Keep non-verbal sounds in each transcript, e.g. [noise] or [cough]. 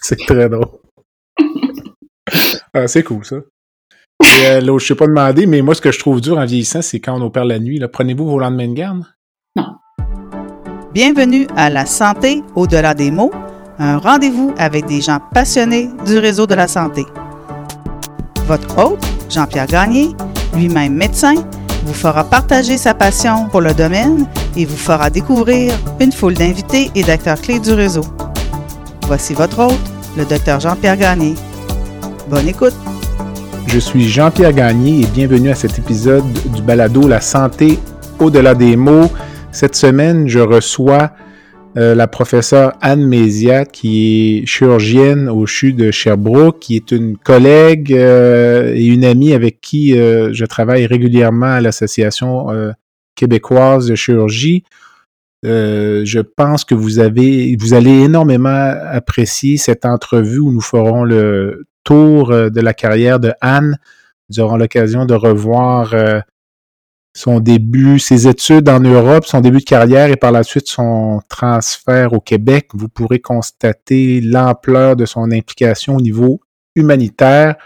c'est très drôle. Ah, c'est cool, ça. Et, euh, là, je ne sais pas demander, mais moi, ce que je trouve dur en vieillissant, c'est quand on opère la nuit. Prenez-vous vos lendemains de garde? Non. Bienvenue à La Santé au-delà des mots, un rendez-vous avec des gens passionnés du réseau de la santé. Votre hôte, Jean-Pierre Gagné, lui-même médecin, vous fera partager sa passion pour le domaine et vous fera découvrir une foule d'invités et d'acteurs clés du réseau. Voici votre hôte, le docteur Jean-Pierre Gagné. Bonne écoute! Je suis Jean-Pierre Gagné et bienvenue à cet épisode du balado La santé au-delà des mots. Cette semaine, je reçois euh, la professeure Anne Mézia, qui est chirurgienne au CHU de Sherbrooke, qui est une collègue euh, et une amie avec qui euh, je travaille régulièrement à l'Association québécoise de chirurgie. Je pense que vous avez, vous allez énormément apprécier cette entrevue où nous ferons le tour de la carrière de Anne. Nous aurons l'occasion de revoir son début, ses études en Europe, son début de carrière et par la suite son transfert au Québec, vous pourrez constater l'ampleur de son implication au niveau humanitaire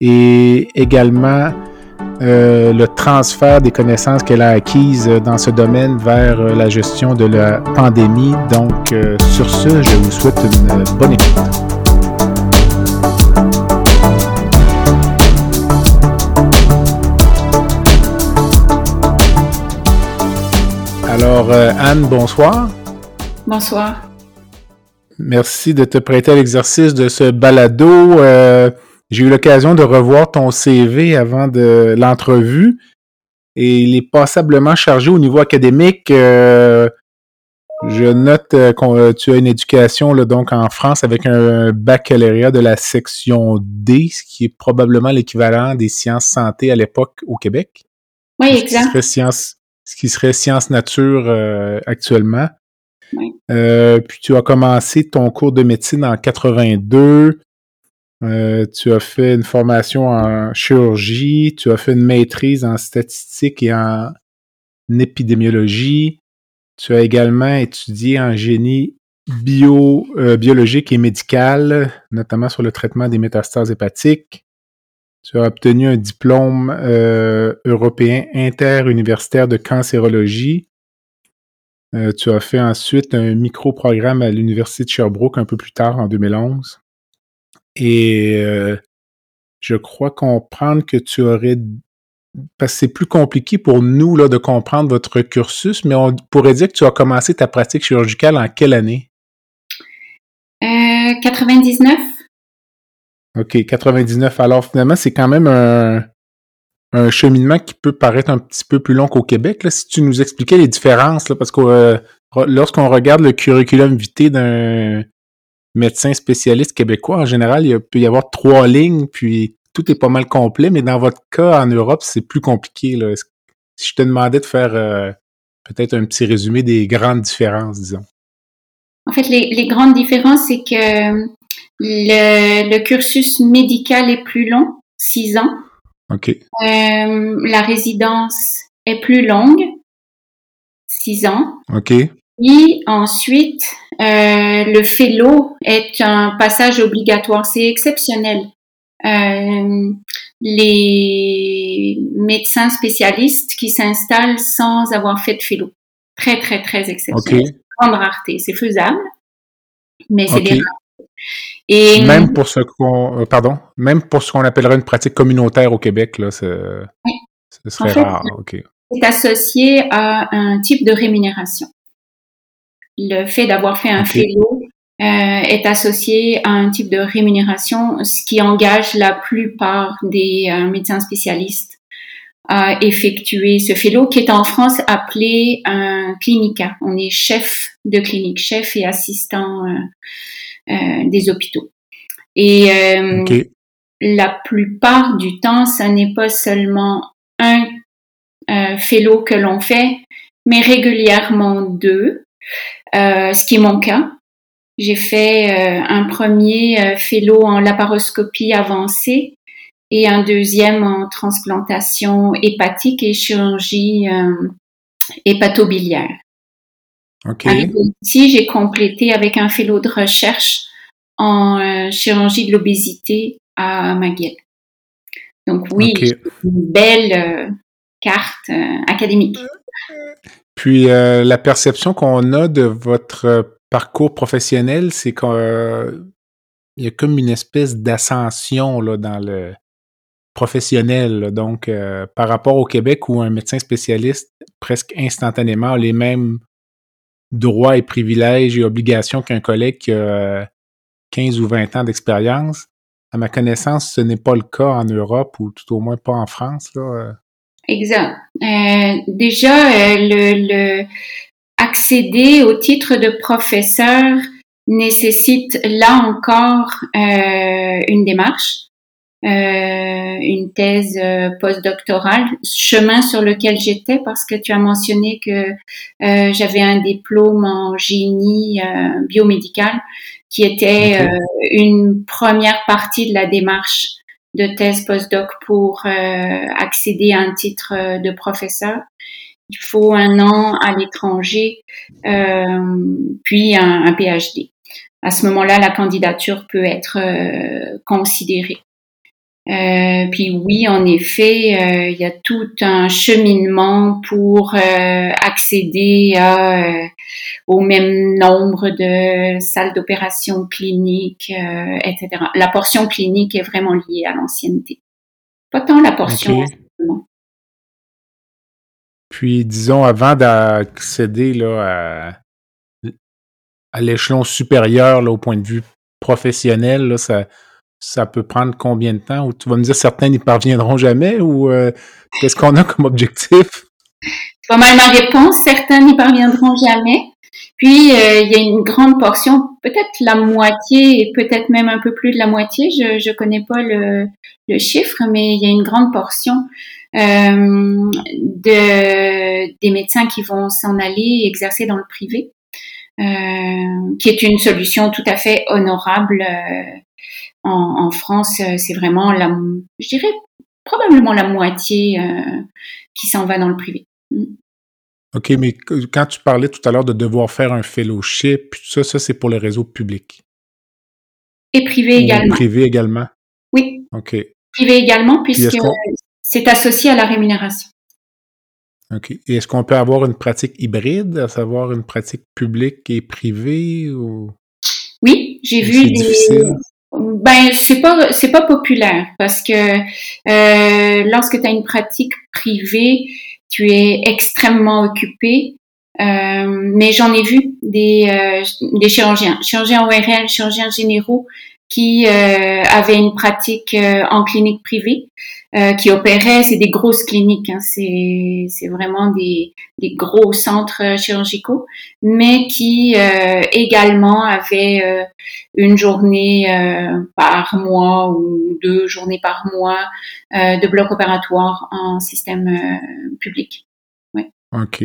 et également euh, le transfert des connaissances qu'elle a acquises dans ce domaine vers euh, la gestion de la pandémie. Donc, euh, sur ce, je vous souhaite une bonne écoute. Alors, euh, Anne, bonsoir. Bonsoir. Merci de te prêter à l'exercice de ce balado. Euh, j'ai eu l'occasion de revoir ton CV avant de l'entrevue et il est passablement chargé au niveau académique. Euh, je note que tu as une éducation là, donc en France avec un baccalauréat de la section D, ce qui est probablement l'équivalent des sciences santé à l'époque au Québec. Oui, exact ce qui serait sciences nature euh, actuellement. Euh, puis tu as commencé ton cours de médecine en 82. Euh, tu as fait une formation en chirurgie. Tu as fait une maîtrise en statistique et en épidémiologie. Tu as également étudié en génie bio, biologique et médical, notamment sur le traitement des métastases hépatiques. Tu as obtenu un diplôme euh, européen interuniversitaire de cancérologie. Euh, tu as fait ensuite un micro-programme à l'Université de Sherbrooke un peu plus tard, en 2011. Et euh, je crois comprendre que tu aurais... Parce que c'est plus compliqué pour nous là, de comprendre votre cursus, mais on pourrait dire que tu as commencé ta pratique chirurgicale en quelle année? 99. OK, 99. Alors finalement, c'est quand même un, cheminement qui peut paraître un petit peu plus long qu'au Québec. Là, si tu nous expliquais les différences, là, parce que euh, lorsqu'on regarde le curriculum vitae d'un médecin spécialiste québécois, en général, il peut y avoir trois lignes, puis tout est pas mal complet, mais dans votre cas, en Europe, c'est plus compliqué. Là. Si je te demandais de faire euh, peut-être un petit résumé des grandes différences, disons? En fait, les, les grandes différences, c'est que le, cursus médical est plus long, six ans. OK. Euh, la résidence est plus longue, six ans. OK. Et ensuite, euh, le fellow est un passage obligatoire. C'est exceptionnel. Euh, les médecins spécialistes qui s'installent sans avoir fait de fellow. Très, très, très exceptionnel. Okay. Grande rareté. C'est faisable, mais c'est des même pour ce qu'on, euh, pardon, même pour ce qu'on appellerait une pratique communautaire au Québec, là, ce serait rare. C'est associé à un type de rémunération. Le fait d'avoir fait un fellow euh, est associé à un type de rémunération, ce qui engage la plupart des euh, médecins spécialistes à effectuer ce fellow, qui est en France appelé un clinica. On est chef de clinique, chef et assistant euh, des hôpitaux. Et la plupart du temps, ça n'est pas seulement un fellow que l'on fait, mais régulièrement deux, ce qui est mon cas. J'ai fait un premier fellow en laparoscopie avancée et un deuxième en transplantation hépatique et chirurgie hépatobiliaire. OK. j'ai complété avec un fellow de recherche en euh, chirurgie de l'obésité à McGill. Donc oui, une belle euh, carte euh, académique. Puis la perception qu'on a de votre parcours professionnel, c'est qu'il y a comme une espèce d'ascension dans le professionnel. Donc, par rapport au Québec où un médecin spécialiste presque instantanément a les mêmes droits et privilèges et obligations qu'un collègue qui a 15 ou 20 ans d'expérience. À ma connaissance, ce n'est pas le cas en Europe ou tout au moins pas en France. Là. Euh. Exact. Euh, déjà, euh, le, accéder au titre de professeur nécessite là encore une démarche, une thèse postdoctorale, chemin sur lequel j'étais parce que tu as mentionné que j'avais un diplôme en génie biomédical qui était euh, une première partie de la démarche de thèse postdoc pour euh, accéder à un titre euh, de professeur. Il faut un an à l'étranger, puis un, un, PhD. À ce moment-là, la candidature peut être considérée. Euh, puis oui, en effet, euh, il y a tout un cheminement pour euh, accéder à, au même nombre de salles d'opération cliniques, etc. La portion clinique est vraiment liée à l'ancienneté. Pas tant la portion. Puis, disons, avant d'accéder là, à, à l'échelon supérieur là, au point de vue professionnel, là, ça, ça peut prendre combien de temps? Ou tu vas me dire certains n'y parviendront jamais ou euh, qu'est-ce qu'on a comme objectif? Pas mal ma réponse, certains n'y parviendront jamais. Puis euh, il y a une grande portion, peut-être la moitié et peut-être même un peu plus de la moitié, je je connais pas le, le chiffre, mais il y a une grande portion euh, de des médecins qui vont s'en aller exercer dans le privé, qui est une solution tout à fait honorable en, France, euh, c'est vraiment la, je dirais probablement la moitié euh, qui s'en va dans le privé. Mm. OK, mais quand tu parlais tout à l'heure de devoir faire un fellowship, ça, ça c'est pour le réseau public. Et privé également. Privé également? Oui. OK. Privé également, puisque c'est associé à la rémunération. OK. Et est-ce qu'on peut avoir une pratique hybride, à savoir une pratique publique et privée ou... Oui, j'ai vu des, ben c'est pas c'est pas populaire parce que euh, lorsque tu as une pratique privée, tu es extrêmement occupé. Euh, mais j'en ai vu des euh, des chirurgiens, chirurgiens ORL, chirurgiens généraux qui euh, avaient une pratique euh, en clinique privée, euh, qui opéraient, c'est des grosses cliniques, hein, c'est, vraiment des, des gros centres chirurgicaux, mais qui également avaient une journée par mois ou deux journées par mois de bloc opératoire en système public. Ouais. OK.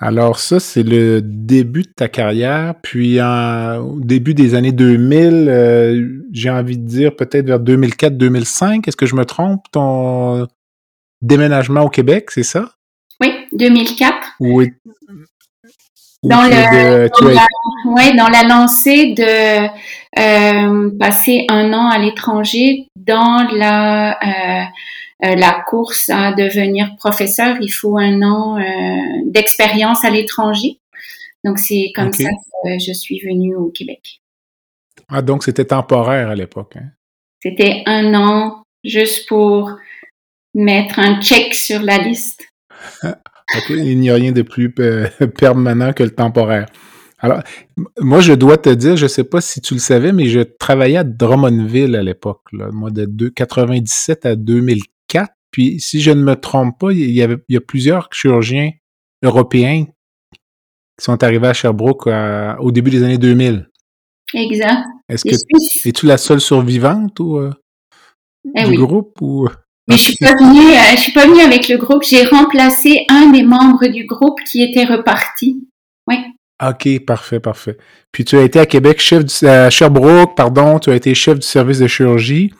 Alors ça, c'est le début de ta carrière. Puis au début des années 2000, euh, j'ai envie de dire peut-être vers 2004-2005, est-ce que je me trompe, ton déménagement au Québec, c'est ça? Oui, 2004. Oui. Dans, le, dans, la, ouais, dans la lancée de euh, passer un an à l'étranger dans la... Euh, la course à devenir professeur, il faut un an euh, d'expérience à l'étranger. Donc c'est comme ça que je suis venue au Québec. Ah donc c'était temporaire à l'époque. Hein? C'était un an juste pour mettre un check sur la liste. [laughs] Il n'y a rien de plus euh, [laughs] permanent que le temporaire. Alors, moi, je dois te dire, je ne sais pas si tu le savais, mais je travaillais à Drummondville à l'époque, moi, de 1997 à 2000, puis, si je ne me trompe pas, il y, avait, il y a plusieurs chirurgiens européens qui sont arrivés à Sherbrooke euh, au début des années 2000. Exact. Est-ce que es-tu la seule survivante ou, euh, eh du groupe ou mais je suis pas venue, euh, je suis pas venue avec le groupe. J'ai remplacé un des membres du groupe qui était reparti. Oui. Ok, parfait, parfait. Puis tu as été à Québec, chef du, à Sherbrooke, pardon, tu as été chef du service de chirurgie.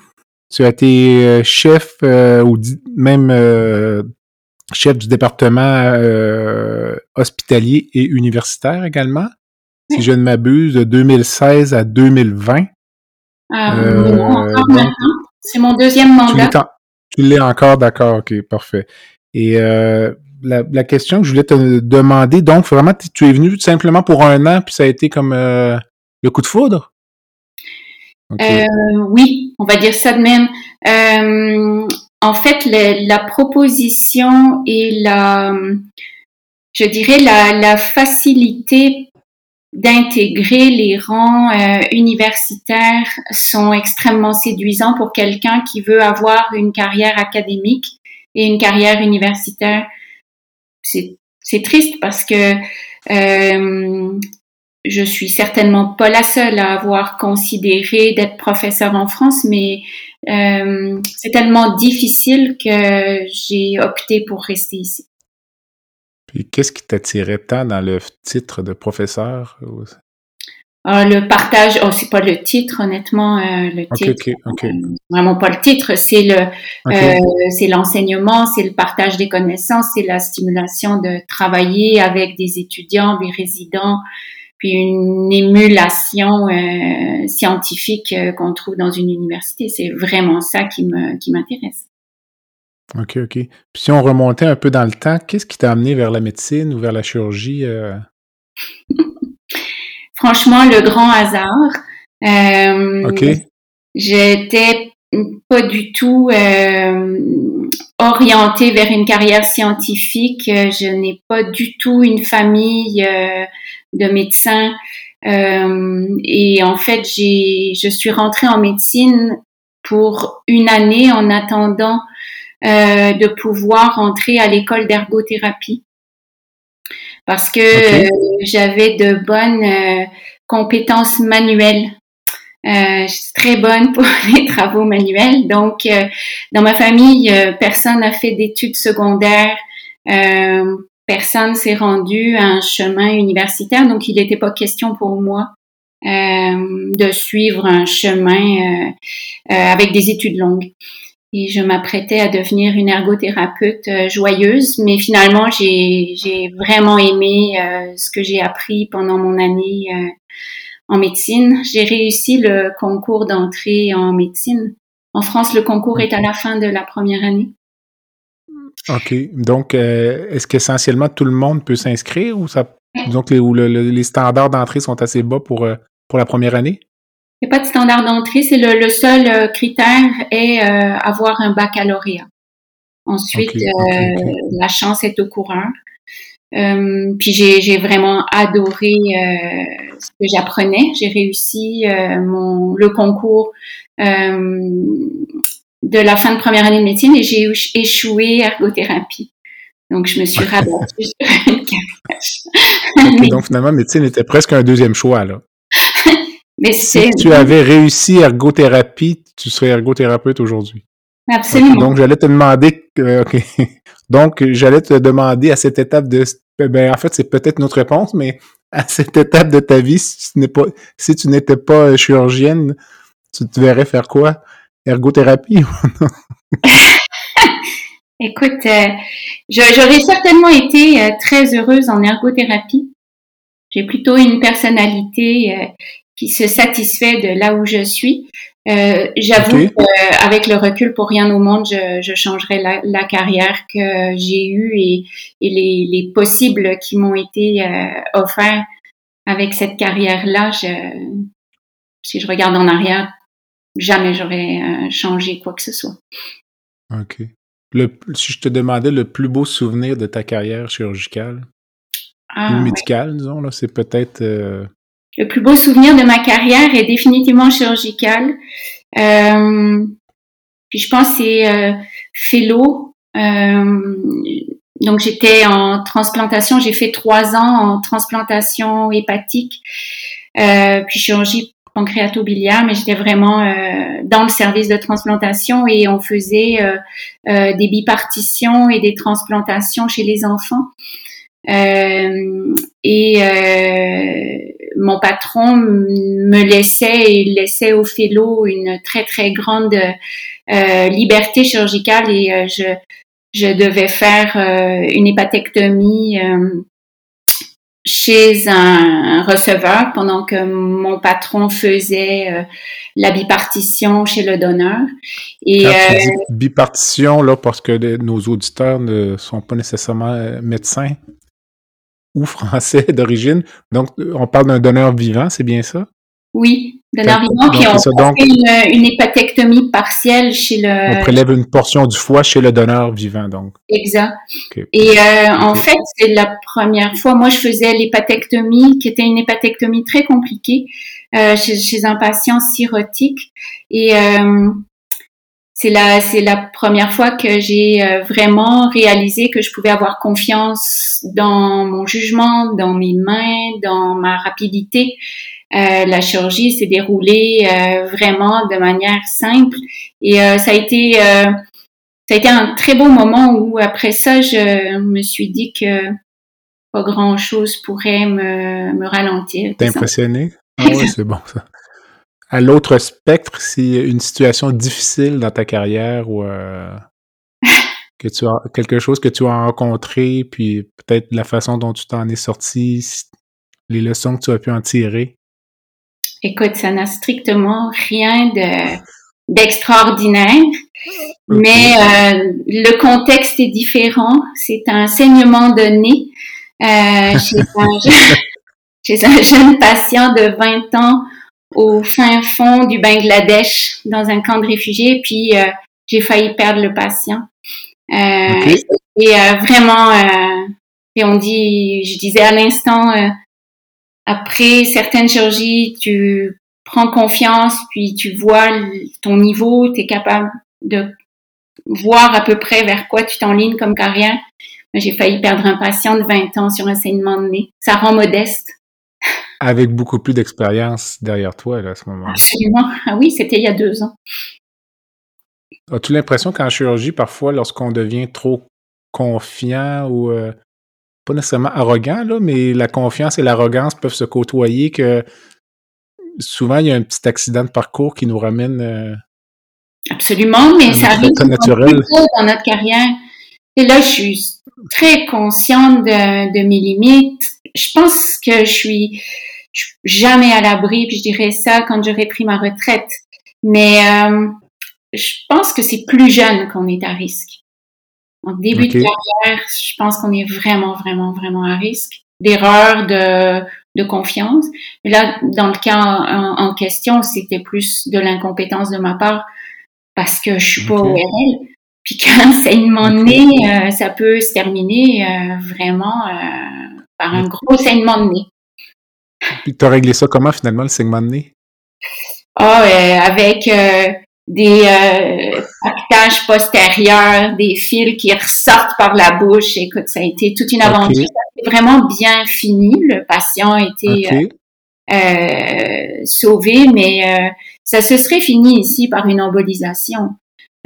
Tu as été euh, chef euh, ou même euh, chef du département hospitalier et universitaire également. Si je ne m'abuse, de 2016 à 2020. C'est mon deuxième mandat. Tu l'es encore, d'accord, ok, parfait. Et euh, la, question que je voulais te demander, donc vraiment, tu es venu simplement pour un an, puis ça a été comme euh, le coup de foudre? Euh, oui, on va dire ça de même. en fait, la proposition et la, je dirais, la, la facilité d'intégrer les rangs euh, universitaires sont extrêmement séduisants pour quelqu'un qui veut avoir une carrière académique et une carrière universitaire. C'est triste parce que euh, je suis certainement pas la seule à avoir considéré d'être professeur en France, mais euh, c'est tellement difficile que j'ai opté pour rester ici. Puis qu'est-ce qui t'attirait tant dans le titre de professeur? Ah, le partage, oh, c'est pas le titre, honnêtement, euh, le titre. Euh, vraiment pas le titre, c'est le, c'est l'enseignement, c'est le partage des connaissances, c'est la stimulation de travailler avec des étudiants, des résidents, puis une émulation scientifique qu'on trouve dans une université. C'est vraiment ça qui me, qui m'intéresse. OK, OK. Puis si on remontait un peu dans le temps, qu'est-ce qui t'a amené vers la médecine ou vers la chirurgie? Euh? [laughs] Franchement, le grand hasard. Euh, OK. J'étais pas du tout euh, orientée vers une carrière scientifique. Je n'ai pas du tout une famille de médecins. et en fait, j'ai, je suis rentrée en médecine pour une année en attendant euh, de pouvoir entrer à l'école d'ergothérapie parce que euh, j'avais de bonnes euh, compétences manuelles. je suis très bonne [laughs] pour les travaux manuels. Donc, dans ma famille, personne n'a fait d'études secondaires. Personne s'est rendu à un chemin universitaire. Donc, il n'était pas question pour moi de suivre un chemin avec des études longues et je m'apprêtais à devenir une ergothérapeute euh, joyeuse, mais finalement j'ai vraiment aimé euh, ce que j'ai appris pendant mon année euh, en médecine. J'ai réussi le concours d'entrée en médecine. En France, le concours est à la fin de la première année. OK. Donc, est-ce qu'essentiellement tout le monde peut s'inscrire ou ça, donc les, les standards d'entrée sont assez bas pour, pour la première année? Il n'y a pas de standard d'entrée, c'est le, seul euh, critère est euh, avoir un baccalauréat. Ensuite, euh, la chance est au courant. puis j'ai vraiment adoré ce que j'apprenais. J'ai réussi mon le concours de la fin de première année de médecine et j'ai échoué ergothérapie. Donc je me suis rabattue sur une okay, [laughs] Donc finalement, médecine était presque un deuxième choix là. [laughs] Mais si tu avais réussi ergothérapie, tu serais ergothérapeute aujourd'hui. Absolument. Donc, j'allais te demander, euh, OK. [laughs] Donc, j'allais te demander à cette étape de, ben, en fait, c'est peut-être notre réponse, mais à cette étape de ta vie, si tu pas, si tu n'étais pas chirurgienne, tu te verrais faire quoi? Ergothérapie [laughs] [laughs] Écoute, euh, j'aurais certainement été euh, très heureuse en ergothérapie. J'ai plutôt une personnalité qui se satisfait de là où je suis. Euh, J'avoue qu'avec le recul, pour rien au monde, je, je changerais la, la, carrière que j'ai eue et, et les, les, possibles qui m'ont été euh, offerts avec cette carrière-là. Si je regarde en arrière, jamais j'aurais euh, changé quoi que ce soit. OK. Le, si je te demandais le plus beau souvenir de ta carrière chirurgicale ah, médicale, disons, là, c'est peut-être euh, le plus beau souvenir de ma carrière est définitivement chirurgical. Euh, puis je pense c'est euh, fellow. Donc j'étais en transplantation, j'ai fait trois ans en transplantation hépatique, puis chirurgie pancréato-biliaire, mais j'étais vraiment euh, dans le service de transplantation et on faisait euh, des bipartitions et des transplantations chez les enfants. et mon patron me laissait et laissait au fellow une très très grande euh, liberté chirurgicale et euh, je devais faire une hépatectomie chez un, receveur pendant que mon patron faisait euh, la bipartition chez le donneur. Et euh, bipartition là parce que nos auditeurs ne sont pas nécessairement euh, médecins ou français [laughs] d'origine, donc on parle d'un donneur vivant, c'est bien ça? Oui, donneur vivant, puis on, fait une, hépatectomie partielle chez le. On prélève une portion du foie chez le donneur vivant, donc. Exact. Et euh, en fait, c'est la première fois. Moi, je faisais l'hépatectomie, qui était une hépatectomie très compliquée euh, chez, un patient cirrhotique. Et euh, c'est la, c'est la première fois que j'ai vraiment réalisé que je pouvais avoir confiance dans mon jugement, dans mes mains, dans ma rapidité. Euh, la chirurgie s'est déroulée euh, vraiment de manière simple et euh, ça a été ça a été un très beau moment où après ça je me suis dit que pas grand chose pourrait me, me ralentir. T'es impressionné? [laughs] Ah oui, c'est bon ça. À l'autre spectre, si une situation difficile dans ta carrière ou [laughs] que tu as quelque chose que tu as rencontré, puis peut-être la façon dont tu t'en es sorti, les leçons que tu as pu en tirer. Écoute, ça n'a strictement rien de d'extraordinaire, mais euh, le contexte est différent. C'est un saignement de nez euh, [laughs] [laughs] chez, un, jeune patient de 20 ans au fin fond du Bangladesh dans un camp de réfugiés, puis euh, j'ai failli perdre le patient. Euh, Et vraiment, et on dit, je disais à l'instant, après certaines chirurgies, tu prends confiance, puis tu vois ton niveau, tu es capable de voir à peu près vers quoi tu t'enlignes comme carrière. J'ai failli perdre un patient de 20 ans sur un saignement de nez. Ça rend modeste. Avec beaucoup plus d'expérience derrière toi à ce moment-là. Absolument. Ah oui, c'était il y a deux ans. As-tu l'impression qu'en chirurgie, parfois, lorsqu'on devient trop confiant ou euh, pas nécessairement arrogant, là, mais la confiance et l'arrogance peuvent se côtoyer, que souvent, il y a un petit accident de parcours qui nous ramène. Euh, Absolument, mais ça arrive naturel. dans notre carrière. Et là, je suis très consciente de, mes limites. Je pense que je suis, jamais à l'abri, puis je dirais ça quand j'aurai pris ma retraite. Mais euh, je pense que c'est plus jeune qu'on est à risque. En début de carrière, je pense qu'on est vraiment, vraiment, vraiment à risque d'erreur de, de confiance. Mais là, dans le cas en, question, c'était plus de l'incompétence de ma part parce que je suis pas ORL. Puis qu'un saignement de nez, euh, ça peut se terminer euh, vraiment euh, par un gros saignement de nez. Puis tu as réglé ça comment finalement, le saignement de nez? Ah, avec des euh, pactages postérieurs, des fils qui ressortent par la bouche. Écoute, ça a été toute une aventure. Ça a vraiment bien fini. Le patient a été euh, euh, sauvé, mais euh, ça se serait fini ici par une embolisation.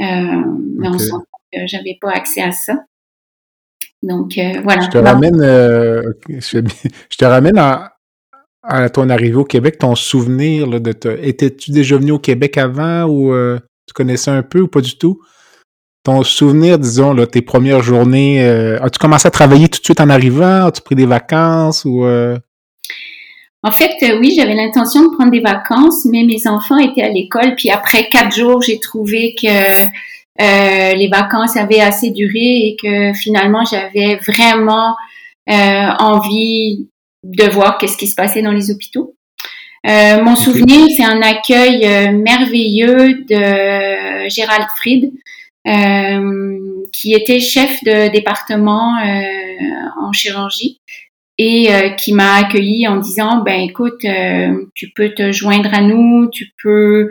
Euh, mais on sent que j'avais pas accès à ça. Donc voilà. Je te ramène, je, te ramène à, à ton arrivée au Québec, ton souvenir là, de te... Étais-tu déjà venu au Québec avant ou euh, tu connaissais un peu ou pas du tout? Ton souvenir, disons, là, tes premières journées, euh, as-tu commencé à travailler tout de suite en arrivant? As-tu pris des vacances ou... Euh? En fait, oui, j'avais l'intention de prendre des vacances, mais mes enfants étaient à l'école, puis après quatre jours, j'ai trouvé que les vacances avaient assez duré et que finalement, j'avais vraiment envie de voir qu'est-ce qui se passait dans les hôpitaux. Euh, mon souvenir, c'est un accueil euh, merveilleux de Gérald Fried, euh, qui était chef de département en chirurgie et qui m'a accueilli en disant ben écoute tu peux te joindre à nous tu peux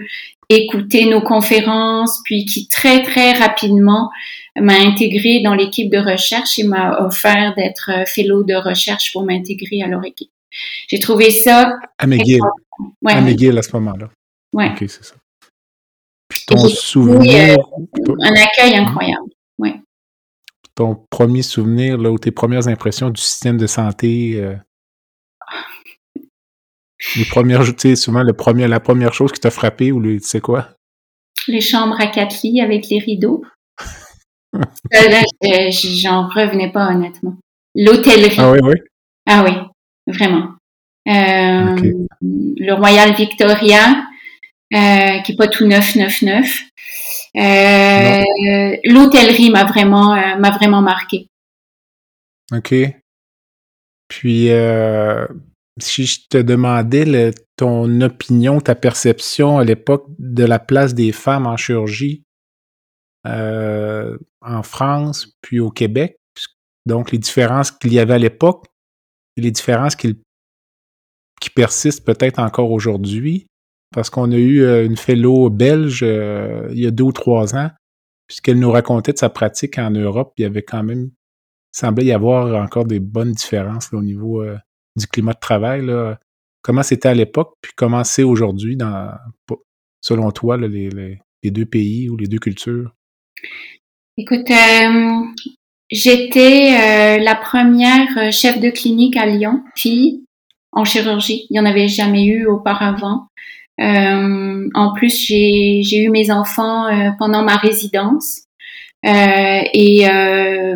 écouter nos conférences puis qui très très rapidement m'a intégré dans l'équipe de recherche et m'a offert d'être euh, fellow de recherche pour m'intégrer à leur équipe. J'ai trouvé ça... À McGill. Ouais, à McGill à ce moment-là. Oui. OK, c'est ça. Puis ton souvenir... Euh, un accueil incroyable, oui. Ton premier souvenir, là, ou tes premières impressions du système de santé... Euh... Les premières, tu sais, souvent le premier, la première chose qui t'a frappé ou le, tu sais quoi? Les chambres à quatre lits avec les rideaux. [laughs] J'en revenais pas honnêtement. L'hôtellerie. Ah oui, oui. Ah oui, vraiment. Euh, le Royal Victoria, euh, qui est pas tout neuf, neuf, neuf. Euh, l'hôtellerie m'a vraiment, m'a vraiment marqué. OK. Puis, si je te demandais ton opinion, ta perception à l'époque de la place des femmes en chirurgie en France, puis au Québec, donc les différences qu'il y avait à l'époque les différences qui, persistent peut-être encore aujourd'hui, parce qu'on a eu une fellow belge il y a deux ou trois ans, puisqu'elle nous racontait de sa pratique en Europe, il y avait quand même, il semblait y avoir encore des bonnes différences au niveau du climat de travail. Là. Comment c'était à l'époque, puis comment c'est aujourd'hui, dans, selon toi, les, deux pays ou les deux cultures? Écoute, euh, j'étais euh, la première euh, chef de clinique à Lyon, fille, en chirurgie. Il n'y en avait jamais eu auparavant. en plus, j'ai eu mes enfants pendant ma résidence. Et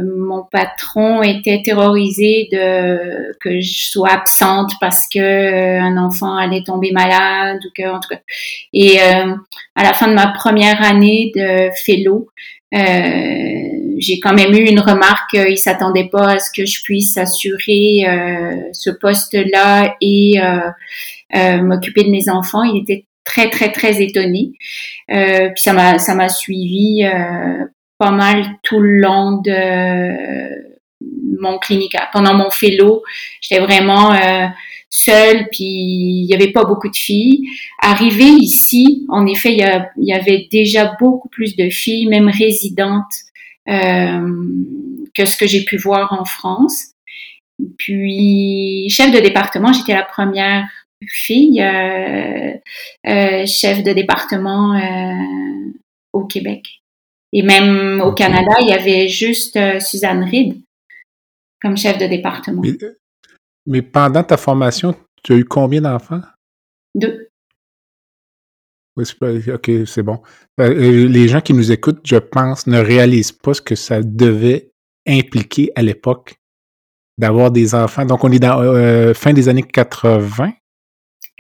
mon patron était terrorisé que je sois absente parce que un enfant allait tomber malade ou que en tout cas. Et à la fin de ma première année de fellow, j'ai quand même eu une remarque. il s'attendait pas à ce que je puisse assurer ce poste-là et m'occuper de mes enfants. Il était très très très étonné. Euh, puis ça m'a ça m'a suivi euh, pas mal tout le long de mon clinique. Pendant mon fellow, j'étais vraiment euh, seule, puis il y avait pas beaucoup de filles. Arrivé ici, en effet, il y, avait déjà beaucoup plus de filles, même résidentes, euh, que ce que j'ai pu voir en France. Puis, chef de département, j'étais la première fille euh, euh chef de département euh, au Québec. Et même au Canada, il y avait juste euh, Suzanne Reed comme chef de département. Mais, pendant ta formation, tu as eu combien d'enfants? Deux. Oui, ok, c'est bon. Euh, euh, les gens qui nous écoutent, je pense, ne réalisent pas ce que ça devait impliquer à l'époque d'avoir des enfants. Donc, on est dans fin des années 80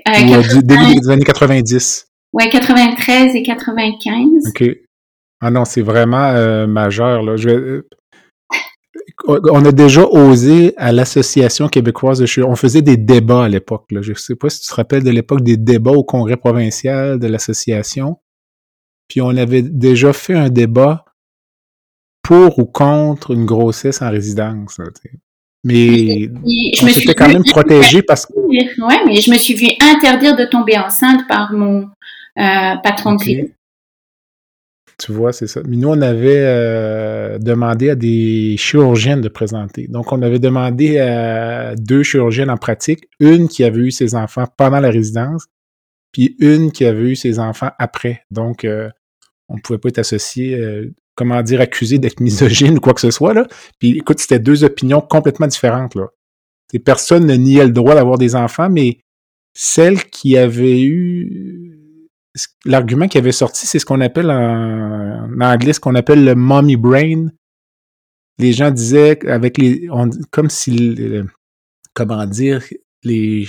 ou début des années 90. Oui, 93 et 95. OK. Ah non, c'est vraiment euh, majeur. Là. Euh, on a déjà osé à l'Association québécoise de chirurgie. On faisait des débats à l'époque. Je ne sais pas si tu te rappelles de l'époque des débats au congrès provincial de l'association. Puis on avait déjà fait un débat pour ou contre une grossesse en résidence. mais je me suis quand même protégé parce que. Oui, mais je me suis vu interdire de tomber enceinte par mon euh, patron de clinique. Tu vois, c'est ça. Mais nous, on avait euh, demandé à des chirurgiennes de présenter. Donc, on avait demandé à deux chirurgiennes en pratique, une qui avait eu ses enfants pendant la résidence, puis une qui avait eu ses enfants après. Donc, euh, on ne pouvait pas être associé, euh, comment dire, accusé d'être [laughs] misogyne ou quoi que ce soit. Là. Puis, écoute, c'était deux opinions complètement différentes. Là. Personne ne niait le droit d'avoir des enfants, mais celle qui avait eu l'argument qui avait sorti, c'est ce qu'on appelle en, anglais, ce qu'on appelle le mommy brain. Les gens disaient avec les, comme si, comment dire, les,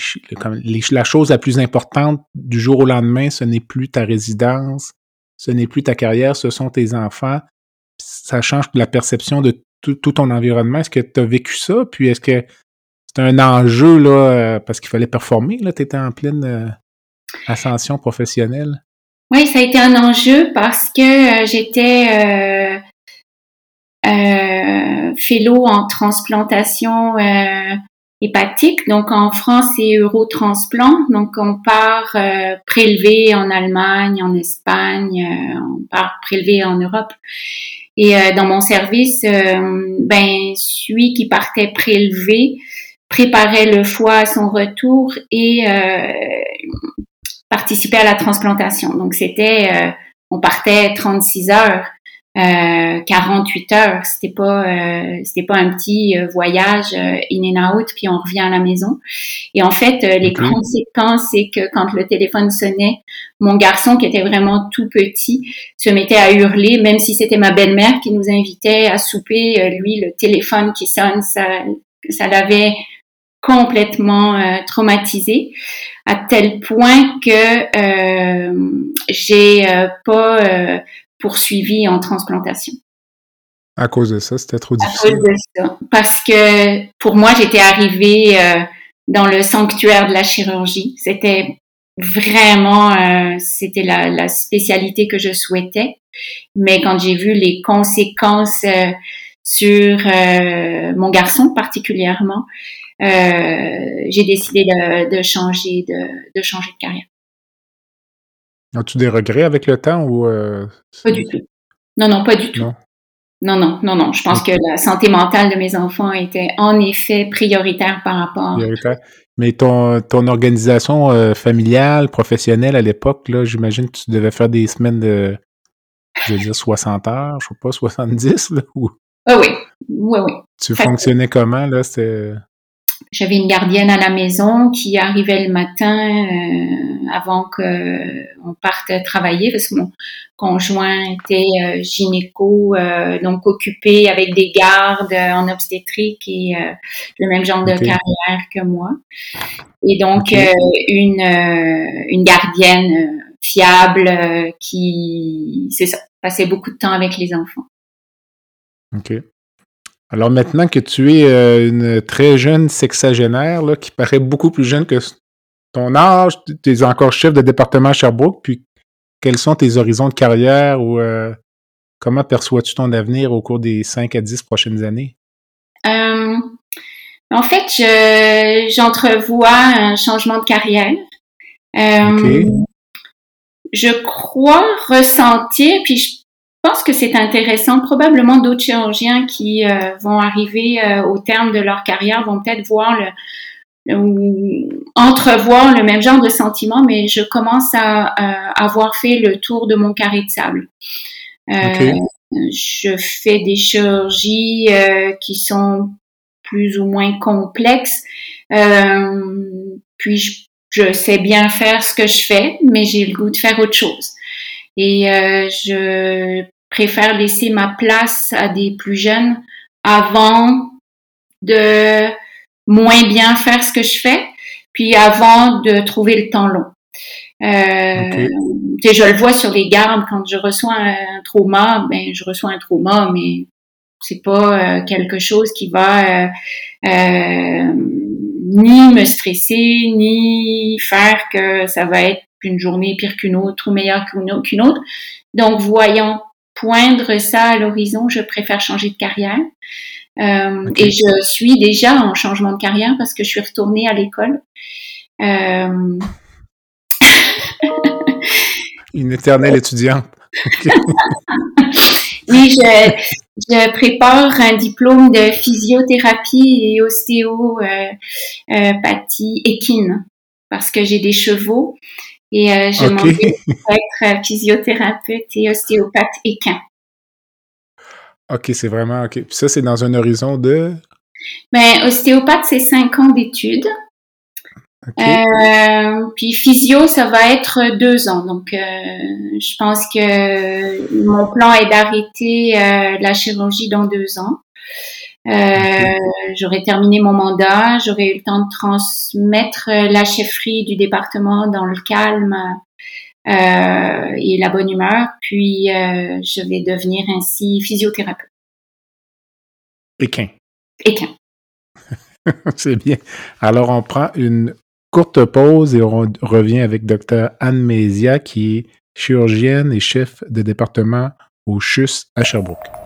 la chose la plus importante du jour au lendemain, ce n'est plus ta résidence, ce n'est plus ta carrière, ce sont tes enfants. Ça change la perception de tout, ton environnement. Est-ce que tu as vécu ça? Puis est-ce que c'est un enjeu là, euh, parce qu'il fallait performer? Tu étais en pleine euh, ascension professionnelle? Oui, ça a été un enjeu parce que euh, j'étais euh, euh, fellow en transplantation euh, hépatique. Donc en France, c'est Eurotransplant. Donc on part euh, prélever en Allemagne, en Espagne, on part prélever en Europe. Et dans mon service, ben celui qui partait prélever préparait le foie à son retour et participer à la transplantation. Donc c'était, euh, on partait 36 heures euh, 48 heures. C'était pas euh, c'était pas un petit euh, voyage euh, in and out puis on revient à la maison. Et en fait, les conséquences c'est que quand le téléphone sonnait, mon garçon qui était vraiment tout petit se mettait à hurler, même si c'était ma belle-mère qui nous invitait à souper. lui, le téléphone qui sonne, ça ça l'avait complètement traumatisé à tel point que euh, j'ai euh, pas euh, poursuivi en transplantation. À cause de ça, c'était trop difficile. À cause de ça. Parce que pour moi, j'étais arrivée euh, dans le sanctuaire de la chirurgie. C'était vraiment, c'était la, la, spécialité que je souhaitais. Mais quand j'ai vu les conséquences sur mon garçon particulièrement, euh, j'ai décidé de, de changer de, de, changer de carrière. As-tu des regrets avec le temps ou euh, Pas du tout. Non, non, pas du tout. Non. Non, non, non, non. Je pense que la santé mentale de mes enfants était en effet prioritaire par rapport. Prioritaire. Mais ton, ton organisation euh, familiale, professionnelle à l'époque, là, j'imagine que tu devais faire des semaines de, je veux dire, 60 heures, je sais pas, 70, là, ou... Ah oui, oui, oui. Tu fonctionnais comment, là? C'était j'avais une gardienne à la maison qui arrivait le matin euh, avant que on parte travailler parce que mon conjoint était euh, gynéco, euh, donc occupé avec des gardes en obstétrique et le même genre de carrière que moi. Et donc une une gardienne fiable qui c'est ça passait beaucoup de temps avec les enfants. OK. Alors maintenant que tu es euh, une très jeune sexagénaire, là, qui paraît beaucoup plus jeune que ton âge, tu es encore chef de département à Sherbrooke, puis quels sont tes horizons de carrière ou euh, comment perçois-tu ton avenir au cours des 5 à 10 prochaines années? Euh, en fait, j'entrevois un changement de carrière. Je crois ressentir, puis je je pense que c'est intéressant. Probablement d'autres chirurgiens qui euh, vont arriver euh, au terme de leur carrière vont peut-être voir le, entrevoir le même genre de sentiment, mais je commence à, avoir fait le tour de mon carré de sable. Euh, je fais des chirurgies qui sont plus ou moins complexes. puis je, je, sais bien faire ce que je fais, mais j'ai le goût de faire autre chose. Et je préfère laisser ma place à des plus jeunes avant de moins bien faire ce que je fais, puis avant de trouver le temps long. Euh, Je le vois sur les gardes quand je reçois un, trauma, ben je reçois un trauma, mais c'est pas euh, quelque chose qui va euh, euh, ni me stresser, ni faire que ça va être une journée pire qu'une autre ou meilleure qu'une autre. Donc, voyons poindre ça à l'horizon, je préfère changer de carrière. Euh, Et je suis déjà en changement de carrière parce que je suis retournée à l'école. Euh... [laughs] Une éternelle étudiante. [laughs] oui, je, je, prépare un diplôme de physiothérapie et ostéopathie euh, euh, équine parce que j'ai des chevaux et euh, je m'en vais être physiothérapeute et ostéopathe équin. OK, c'est vraiment OK. Puis ça, c'est dans un horizon de? Ben, ostéopathe, c'est cinq ans d'études. Euh, puis physio, ça va être deux ans. Donc, euh, je pense que mon plan est d'arrêter la chirurgie dans deux ans. Euh, j'aurais terminé mon mandat, j'aurais eu le temps de transmettre la chefferie du département dans le calme euh, et la bonne humeur, puis euh, je vais devenir ainsi physiothérapeute. Équin. Équin. [laughs] C'est bien. Alors, on prend une courte pause et on revient avec Dr. Anne Mézia, qui est chirurgienne et chef de département au CHUS à Sherbrooke.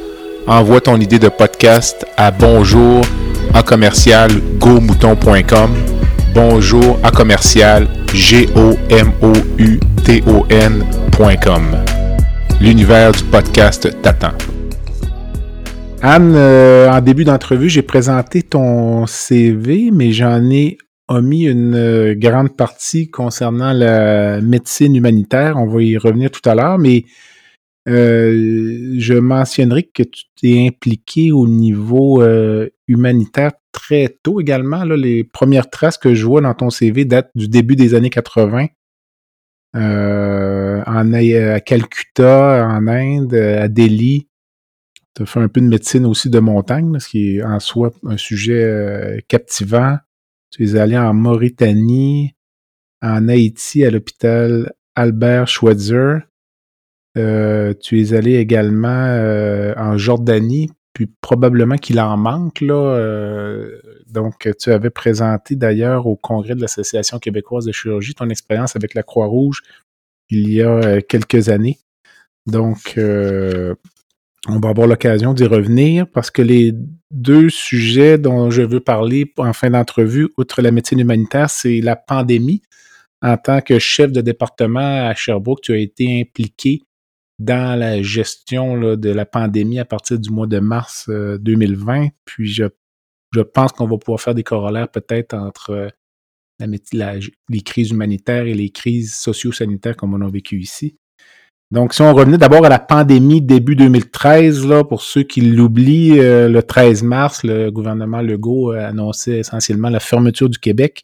Envoie ton idée de podcast à bonjour à commercial gomouton.com. Bonjour à commercial g. L'univers du podcast t'attend. Anne, euh, en début d'entrevue, j'ai présenté ton CV, mais j'en ai omis une euh, grande partie concernant la médecine humanitaire. On va y revenir tout à l'heure, mais euh, je mentionnerai que tu t'es impliqué au niveau humanitaire très tôt également. les premières traces que je vois dans ton CV datent du début des années 80. en, à Calcutta, en Inde, à Delhi, tu as fait un peu de médecine aussi de montagne, ce qui est en soi un sujet euh, captivant. Tu es allé en Mauritanie, en Haïti, à l'hôpital Albert Schweitzer. Euh, tu es allé également euh, en Jordanie, puis probablement qu'il en manque, là. donc, tu avais présenté d'ailleurs au congrès de l'Association québécoise de chirurgie ton expérience avec la Croix-Rouge il y a quelques années. Donc, on va avoir l'occasion d'y revenir parce que les deux sujets dont je veux parler en fin d'entrevue, outre la médecine humanitaire, c'est la pandémie. En tant que chef de département à Sherbrooke, tu as été impliqué dans la gestion de la pandémie à partir du mois de mars 2020. Euh, Puis je, je pense qu'on va pouvoir faire des corollaires peut-être entre euh, la, les crises humanitaires et les crises socio-sanitaires comme on a vécu ici. Donc, si on revenait d'abord à la pandémie début 2013, là, pour ceux qui l'oublient, euh, le 13 mars, le gouvernement Legault a annoncé essentiellement la fermeture du Québec.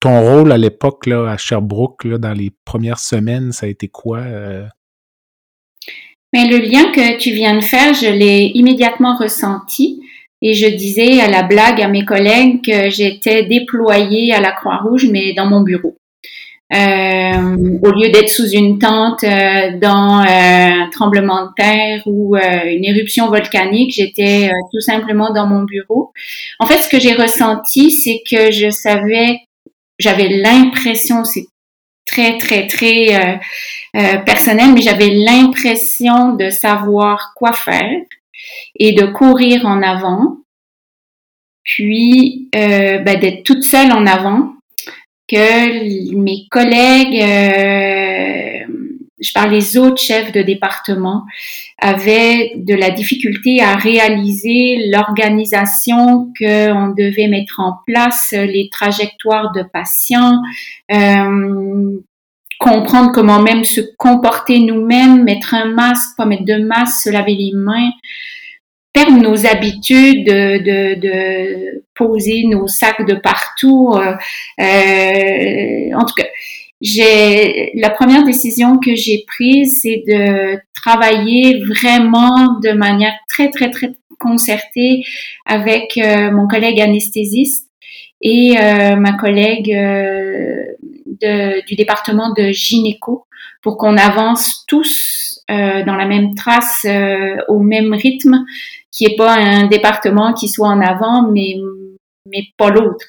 Ton rôle à l'époque là, à Sherbrooke, là, dans les premières semaines, ça a été quoi? Euh? Mais le lien que tu viens de faire, je l'ai immédiatement ressenti. Et je disais à la blague à mes collègues que j'étais déployée à la Croix-Rouge, mais dans mon bureau. Euh, au lieu d'être sous une tente euh, dans euh, un tremblement de terre ou une éruption volcanique, j'étais tout simplement dans mon bureau. En fait, ce que j'ai ressenti, c'est que je savais, j'avais l'impression, c'est très très très personnel, mais j'avais l'impression de savoir quoi faire et de courir en avant, puis ben, d'être toute seule en avant que mes collègues, euh, je parle des autres chefs de département, avaient de la difficulté à réaliser l'organisation qu'on devait mettre en place, les trajectoires de patients, euh, comprendre comment même se comporter nous-mêmes, mettre un masque, pas mettre de masque, se laver les mains perdre nos habitudes de, de, poser nos sacs de partout. Euh, euh, en tout cas, j'ai la première décision que j'ai prise, c'est de travailler vraiment de manière très très très concertée avec euh, mon collègue anesthésiste et ma collègue de, du département de gynéco pour qu'on avance tous dans la même trace, au même rythme qui est pas un département qui soit en avant, mais mais pas l'autre.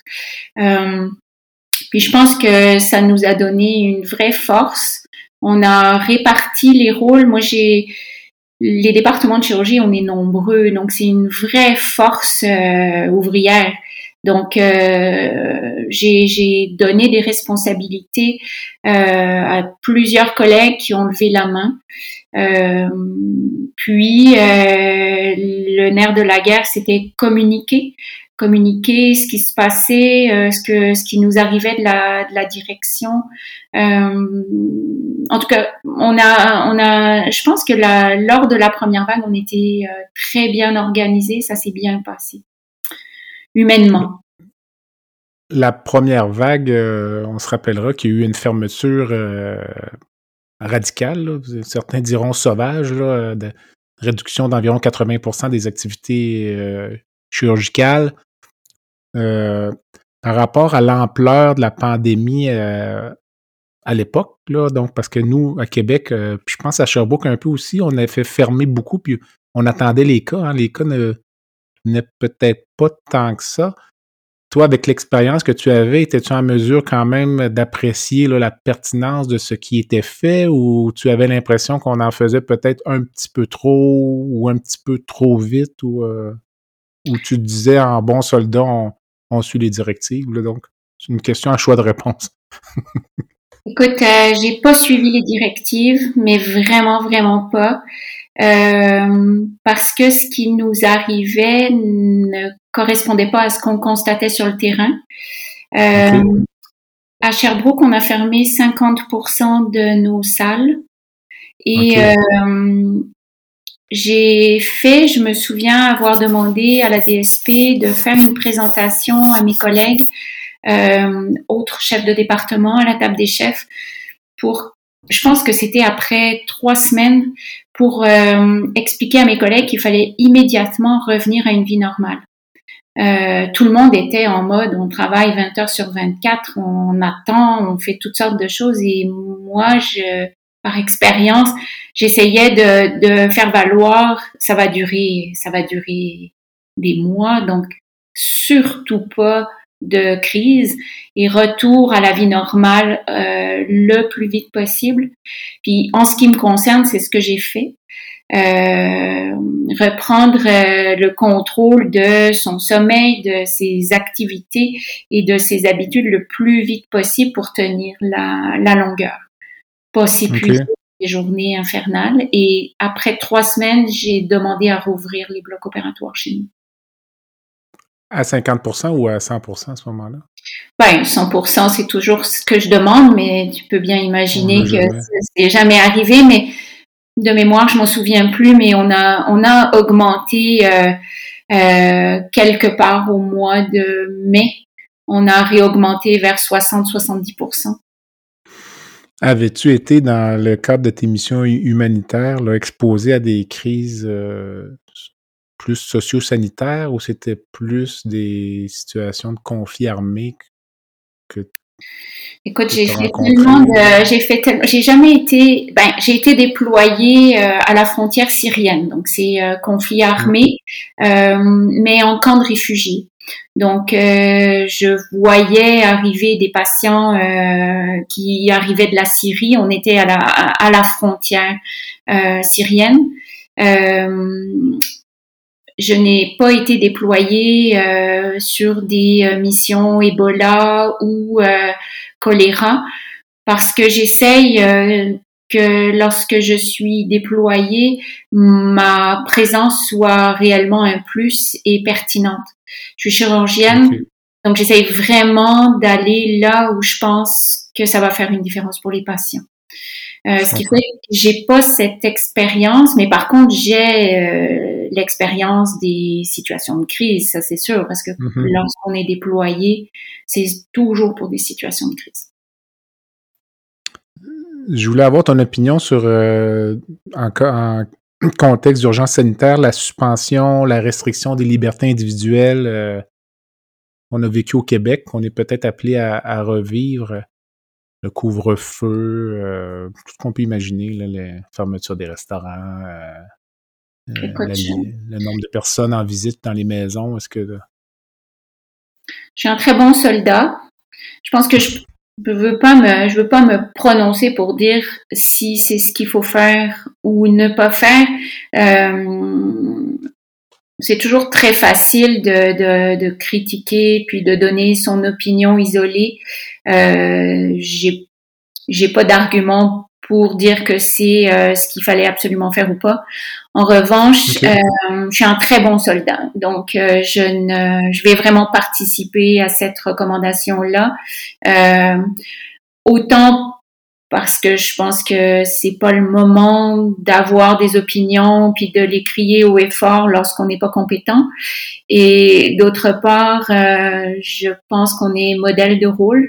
Puis je pense que ça nous a donné une vraie force. On a réparti les rôles. Moi, j'ai les départements de chirurgie, on est nombreux, donc c'est une vraie force euh, ouvrière. Donc, euh, j'ai donné des responsabilités euh, à plusieurs collègues qui ont levé la main. Euh, puis, euh, le nerf de la guerre, c'était communiquer, communiquer ce qui se passait, euh, ce que ce qui nous arrivait de la, direction. en tout cas, on a, on a, je pense que la, lors de la première vague, on était très bien organisé, ça s'est bien passé humainement. La première vague, on se rappellera qu'il y a eu une fermeture radical, certains diront sauvage, de réduction d'environ 80 des activités euh, chirurgicales. Euh, par rapport à l'ampleur de la pandémie euh, à l'époque, donc parce que nous, à Québec, puis je pense à Sherbrooke un peu aussi, on a fait fermer beaucoup, puis on attendait les cas. Hein, les cas ne, peut-être pas tant que ça. toi, avec l'expérience que tu avais, étais-tu en mesure quand même d'apprécier la pertinence de ce qui était fait ou tu avais l'impression qu'on en faisait peut-être un petit peu trop ou un petit peu trop vite ou, euh, tu disais en bon soldat, on, suit les directives? donc, c'est une question à choix de réponse. [laughs] Écoute, euh, j'ai pas suivi les directives, mais vraiment, vraiment pas. Euh, parce que ce qui nous arrivait ne correspondait pas à ce qu'on constatait sur le terrain. Euh, À Sherbrooke, on a fermé 50% de nos salles. Et euh, j'ai fait, je me souviens avoir demandé à la DSP de faire une présentation à mes collègues, euh, autres chefs de département à la table des chefs, pour, je pense que c'était après trois semaines, pour euh, expliquer à mes collègues qu'il fallait immédiatement revenir à une vie normale. Euh, tout le monde était en mode on travaille 20 heures sur 24, on attend, on fait toutes sortes de choses et moi, je, par expérience, j'essayais de, de faire valoir ça va durer, ça va durer des mois, donc surtout pas de crise et retour à la vie normale euh, le plus vite possible. Puis en ce qui me concerne, c'est ce que j'ai fait. Euh, reprendre euh, le contrôle de son sommeil, de ses activités et de ses habitudes le plus vite possible pour tenir la, la longueur. Pas s'épuiser les journées infernales. Et après trois semaines, j'ai demandé à rouvrir les blocs opératoires chez nous. À 50 ou à 100 à ce moment-là? Ben, 100 c'est toujours ce que je demande, mais tu peux bien imaginer que c'est jamais arrivé. Mais de mémoire, je m'en souviens plus, mais on a, on a augmenté euh, euh, quelque part au mois de mai. On a réaugmenté vers 60-70 Avais-tu été, dans le cadre de tes missions humanitaires, là, exposé à des crises euh, plus socio-sanitaires ou c'était plus des situations de conflit armé que Écoute, j'ai fait tellement de, j'ai fait j'ai jamais été, ben, j'ai été déployée euh, à la frontière syrienne, donc c'est euh, conflit armé, euh, mais en camp de réfugiés. Donc, je voyais arriver des patients qui arrivaient de la Syrie. On était à la, à la frontière syrienne. Je n'ai pas été déployée euh, sur des euh, missions Ebola ou euh, choléra parce que j'essaye que lorsque je suis déployée, ma présence soit réellement un plus et pertinente. Je suis chirurgienne, donc j'essaye vraiment d'aller là où je pense que ça va faire une différence pour les patients. Euh, ce qui fait que j'ai pas cette expérience, mais par contre j'ai l'expérience des situations de crise, ça c'est sûr, parce que mhm. lorsqu'on est déployé, c'est toujours pour des situations de crise. Je voulais avoir ton opinion sur, euh, en, contexte d'urgence sanitaire, la suspension, la restriction des libertés individuelles euh, qu'on a vécu au Québec, qu'on est peut-être appelé à, revivre le couvre-feu, euh, tout ce qu'on peut imaginer, là, les fermetures des restaurants, euh, le nombre de personnes en visite dans les maisons, est-ce que... Je suis un très bon soldat. Je pense que je ne veux pas me, je veux pas me prononcer pour dire si c'est ce qu'il faut faire ou ne pas faire. Euh, c'est toujours très facile de, de, critiquer puis de donner son opinion isolée. Euh, j'ai j'ai pas d'argument pour dire que c'est euh, ce qu'il fallait absolument faire ou pas. En revanche, euh, je suis un très bon soldat, donc euh, je ne, je vais vraiment participer à cette recommandation-là. autant parce que je pense que c'est pas le moment d'avoir des opinions puis de les crier haut et fort lorsqu'on n'est pas compétent. Et d'autre part, je pense qu'on est modèle de rôle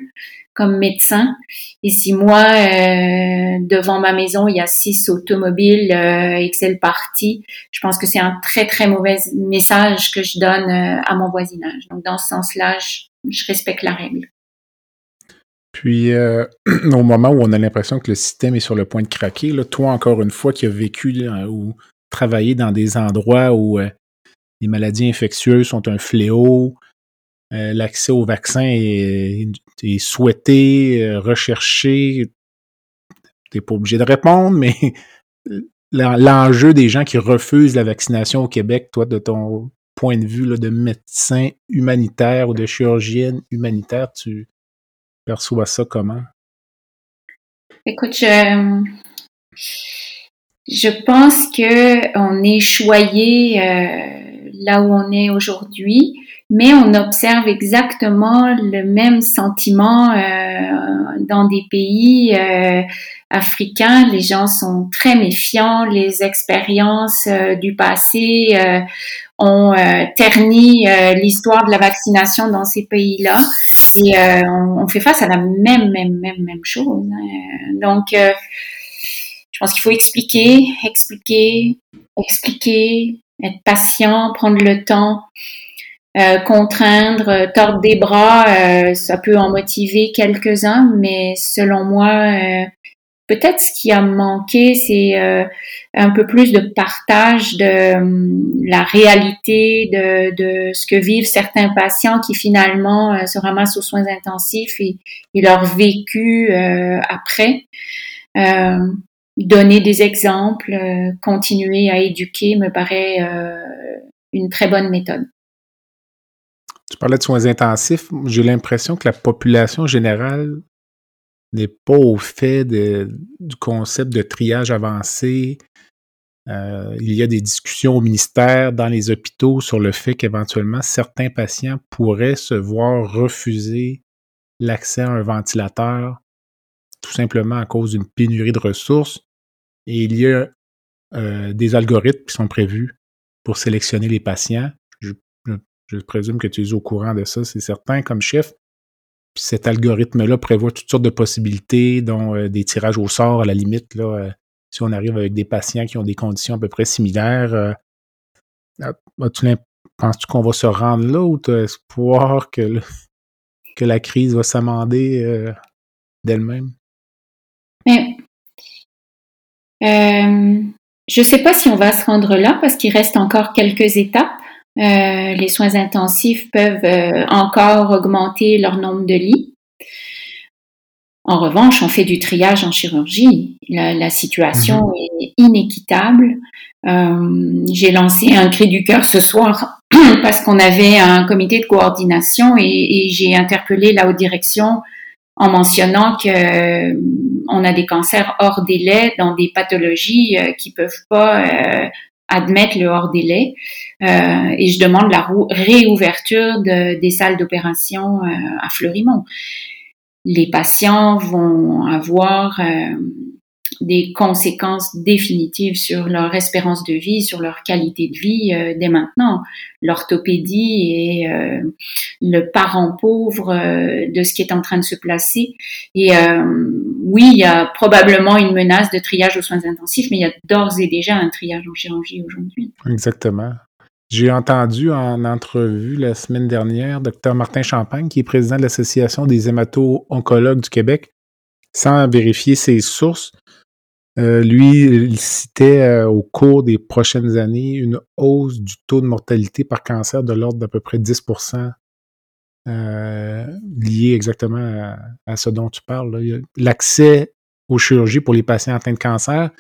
comme médecin. Et si moi, euh, devant ma maison, il y a six automobiles euh, Excel parties, je pense que c'est un très, très mauvais message que je donne euh, à mon voisinage. Donc, dans ce sens-là, je, respecte la règle. Puis, [clears throat] au moment où on a l'impression que le système est sur le point de craquer, là, toi, encore une fois, qui as vécu ou travaillé dans des endroits où les maladies infectieuses sont un fléau, l'accès au vaccin est, souhaité, recherché. T'es pas obligé de répondre, mais [laughs] l'enjeu des gens qui refusent la vaccination au Québec, toi, de ton point de vue de médecin humanitaire ou de chirurgienne humanitaire, tu perçois ça comment? Écoute, je, je pense que on est choyé euh, là où on est aujourd'hui, mais on observe exactement le même sentiment euh, dans des pays euh, africains. Les gens sont très méfiants. Les expériences du passé ont terni l'histoire de la vaccination dans ces pays-là, et on, on, fait face à la même même même même chose. Hein. Donc je pense qu'il faut expliquer, expliquer, expliquer, être patient, prendre le temps, euh, contraindre, euh, tordre des bras, euh, ça peut en motiver quelques-uns, mais selon moi, peut-être ce qui a manqué, c'est un peu plus de partage de hum, la réalité de, ce que vivent certains patients qui finalement se ramassent aux soins intensifs et, et leur vécu après donner des exemples, euh, continuer à éduquer me paraît euh, une très bonne méthode. Parlais de soins intensifs. J'ai l'impression que la population générale n'est pas au fait du concept de triage avancé. Euh, il y a des discussions au ministère, dans les hôpitaux, sur le fait qu'éventuellement certains patients pourraient se voir refuser l'accès à un ventilateur tout simplement à cause d'une pénurie de ressources. Et il y a euh, des algorithmes qui sont prévus pour sélectionner les patients. Je, présume que tu es au courant de ça, c'est certain, comme chef. Puis cet algorithme-là prévoit toutes sortes de possibilités, dont euh, des tirages au sort à la limite. Là, euh, si on arrive avec des patients qui ont des conditions à peu près similaires, penses-tu qu'on va se rendre là ou tu as espoir que, que la crise va s'amender d'elle-même? Euh, je ne sais pas si on va se rendre là parce qu'il reste encore quelques étapes. Euh, les soins intensifs peuvent euh, encore augmenter leur nombre de lits. En revanche, on fait du triage en chirurgie. La, situation mhm. est inéquitable. J'ai lancé un cri du cœur ce soir [clears throat] parce qu'on avait un comité de coordination et, et j'ai interpellé la haute direction en mentionnant que euh, on a des cancers hors délai dans des pathologies euh, qui peuvent pas euh, admettre le hors délai. Et je demande la réouverture des salles d'opération à Fleurimont. Les patients vont avoir des conséquences définitives sur leur espérance de vie, sur leur qualité de vie euh, dès maintenant. L'orthopédie est euh, le parent pauvre euh, de ce qui est en train de se placer. Et oui, il y a probablement une menace de triage aux soins intensifs, mais il y a d'ores et déjà un triage en chirurgie aujourd'hui. Exactement. J'ai entendu en entrevue la semaine dernière Dr Martin Champagne, qui est président de l'Association des hémato-oncologues du Québec, sans vérifier ses sources, euh, lui, il citait euh, au cours des prochaines années une hausse du taux de mortalité par cancer de l'ordre d'à peu près 10% euh, lié exactement à, ce dont tu parles. L'accès aux chirurgies pour les patients atteints de cancer,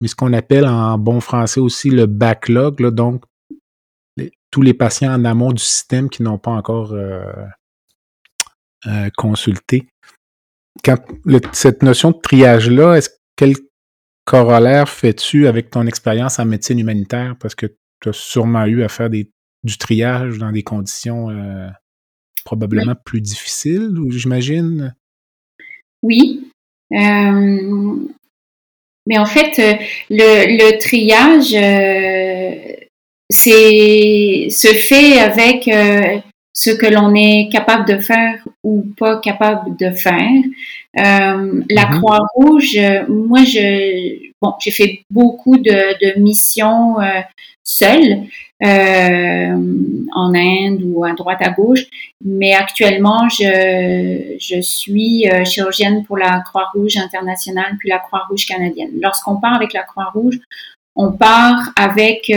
mais ce qu'on appelle en bon français aussi le backlog, donc les patients en amont du système qui n'ont pas encore consulté. Quand, cette notion de triage-là, est-ce qu'elle corollaire fais-tu avec ton expérience en médecine humanitaire? Parce que tu as sûrement eu à faire du triage dans des conditions euh, probablement plus difficiles, j'imagine? Oui. Euh, mais en fait, euh, le, triage, c'est se fait avec ce que l'on est capable de faire ou pas capable de faire. Euh, la mm-hmm. Croix-Rouge, moi, je, bon, j'ai fait beaucoup de, missions euh, seule euh, en Inde ou à droite à gauche, mais actuellement, je, je suis chirurgienne pour la Croix-Rouge internationale puis la Croix-Rouge canadienne. Lorsqu'on part avec la Croix-Rouge, on part avec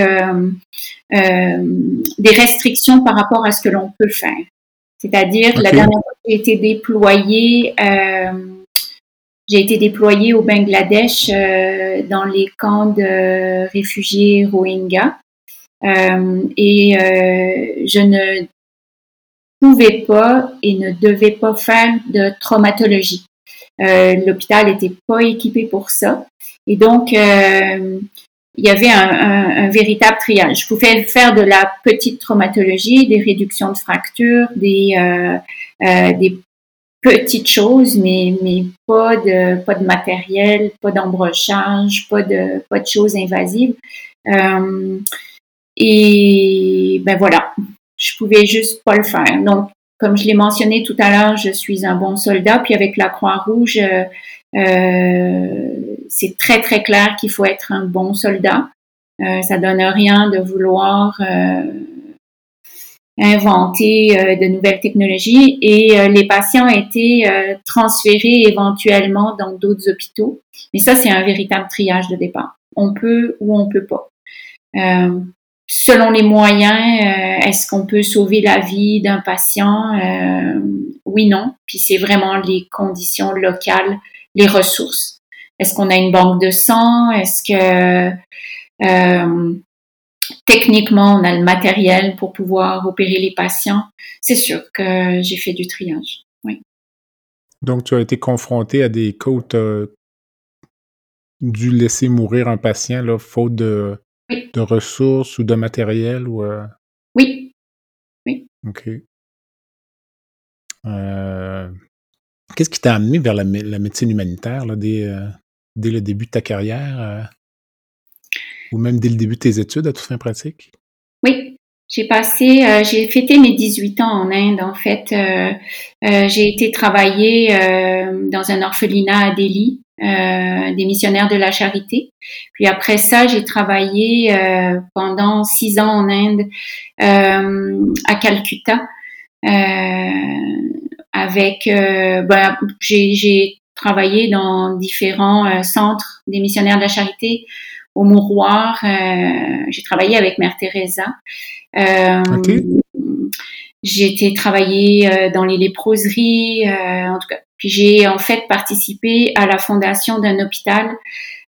des restrictions par rapport à ce que l'on peut faire. C'est-à-dire, la dernière fois que j'ai été déployée, euh, j'ai été déployée au Bangladesh euh, dans les camps de réfugiés Rohingyas. Euh, et euh, je ne pouvais pas et ne devais pas faire de traumatologie. Euh, L'hôpital n'était pas équipé pour ça. Et donc, euh, il y avait un, un, un, véritable triage. Je pouvais faire de la petite traumatologie, des réductions de fractures, des, euh, euh, des petites choses, mais, mais pas de pas de matériel, pas d'embrochage, pas de pas de choses invasives. Euh, et ben voilà, je pouvais juste pas le faire. Donc, comme je l'ai mentionné tout à l'heure, je suis un bon soldat. Puis avec la Croix-Rouge, euh, c'est très très clair qu'il faut être un bon soldat. Euh, ça donne rien de vouloir euh, inventer euh, de nouvelles technologies. Et euh, les patients étaient transférés éventuellement dans d'autres hôpitaux. Mais ça, c'est un véritable triage de départ. On peut ou on peut pas selon les moyens, euh, est-ce qu'on peut sauver la vie d'un patient? Euh, oui, non. Puis c'est vraiment les conditions locales, les ressources. Est-ce qu'on a une banque de sang? Est-ce que euh, techniquement on a le matériel pour pouvoir opérer les patients? C'est sûr que j'ai fait du triage. Oui. Donc tu as été confronté à des cas où tu as dû laisser mourir un patient, là, faute de oui. de ressources ou de matériel ou euh... Oui. Oui. OK. Euh... Qu'est-ce qui t'a amené vers la, médecine humanitaire euh, dès, le début de ta carrière euh, ou même dès le début de tes études à toute fin pratique? Oui, j'ai passé, euh, j'ai fêté mes 18 ans en Inde. En fait, j'ai été travailler dans un orphelinat à Delhi, des missionnaires de la charité. Puis après ça, j'ai travaillé pendant six ans en Inde à Calcutta. Avec, ben, j'ai travaillé dans différents centres des missionnaires de la charité au Mouroir. Euh, j'ai travaillé avec Mère Teresa. Euh, okay. J'ai été travailler euh, dans les léproseries, euh, en tout cas. Puis j'ai en fait participé à la fondation d'un hôpital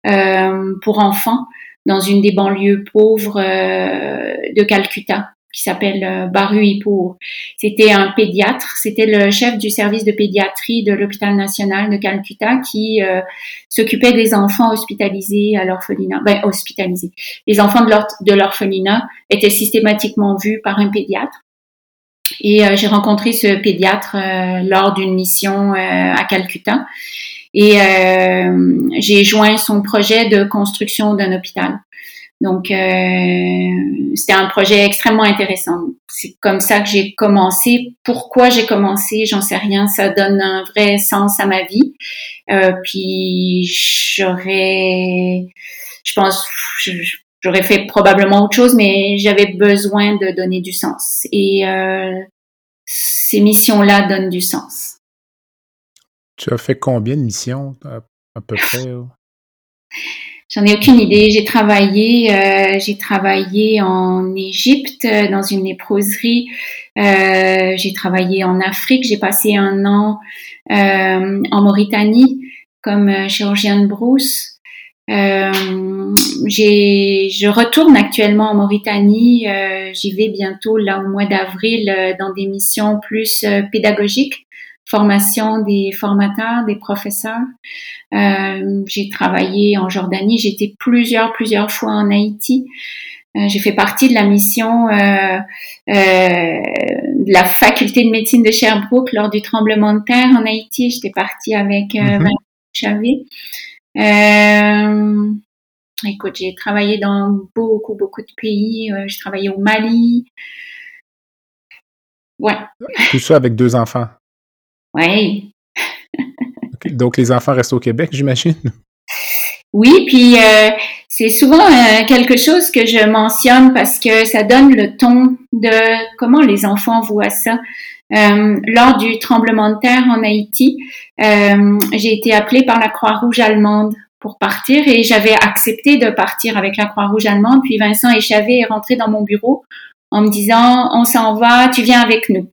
euh, pour enfants dans une des banlieues pauvres de Calcutta qui s'appelle euh, Baru Ipour. C'était un pédiatre, c'était le chef du service de pédiatrie de l'hôpital national de Calcutta qui euh, s'occupait des enfants hospitalisés à l'orphelinat. Ben, hospitalisés. Les enfants de l'orphelinat étaient systématiquement vus par un pédiatre. Et euh, j'ai rencontré ce pédiatre euh, lors d'une mission euh, à Calcutta. Et j'ai joint son projet de construction d'un hôpital. Donc, euh, c'était un projet extrêmement intéressant. C'est comme ça que j'ai commencé. Pourquoi j'ai commencé, j'en sais rien. Ça donne un vrai sens à ma vie. Euh, puis, j'aurais, je pense, j'aurais fait probablement autre chose, mais j'avais besoin de donner du sens. Et euh, ces missions-là donnent du sens. Tu as fait combien de missions à, à peu [laughs] près? J'en ai aucune idée. J'ai travaillé, euh, j'ai travaillé en Égypte dans une léproserie. Euh, j'ai travaillé en Afrique. J'ai passé un an euh, en Mauritanie comme chirurgienne brousse. Euh, je retourne actuellement en Mauritanie. J'y vais bientôt là au mois d'avril dans des missions plus pédagogiques formation des formateurs, des professeurs. Euh, j'ai travaillé en Jordanie, j'ai été plusieurs, plusieurs fois en Haïti. Euh, j'ai fait partie de la mission euh, de la faculté de médecine de Sherbrooke lors du tremblement de terre en Haïti. J'étais partie avec euh, mm -hmm. Écoute, j'ai travaillé dans beaucoup, beaucoup de pays. j'ai travaillé au Mali. Ouais. Tout ça avec deux enfants. Oui. okay. Donc, les enfants restent au Québec, j'imagine? Oui, puis euh, c'est souvent euh, quelque chose que je mentionne parce que ça donne le ton de comment les enfants voient ça. Euh, lors du tremblement de terre en Haïti, j'ai été appelée par la Croix-Rouge allemande pour partir et j'avais accepté de partir avec la Croix-Rouge allemande. Puis Vincent Échavé est rentré dans mon bureau en me disant, on s'en va, tu viens avec nous.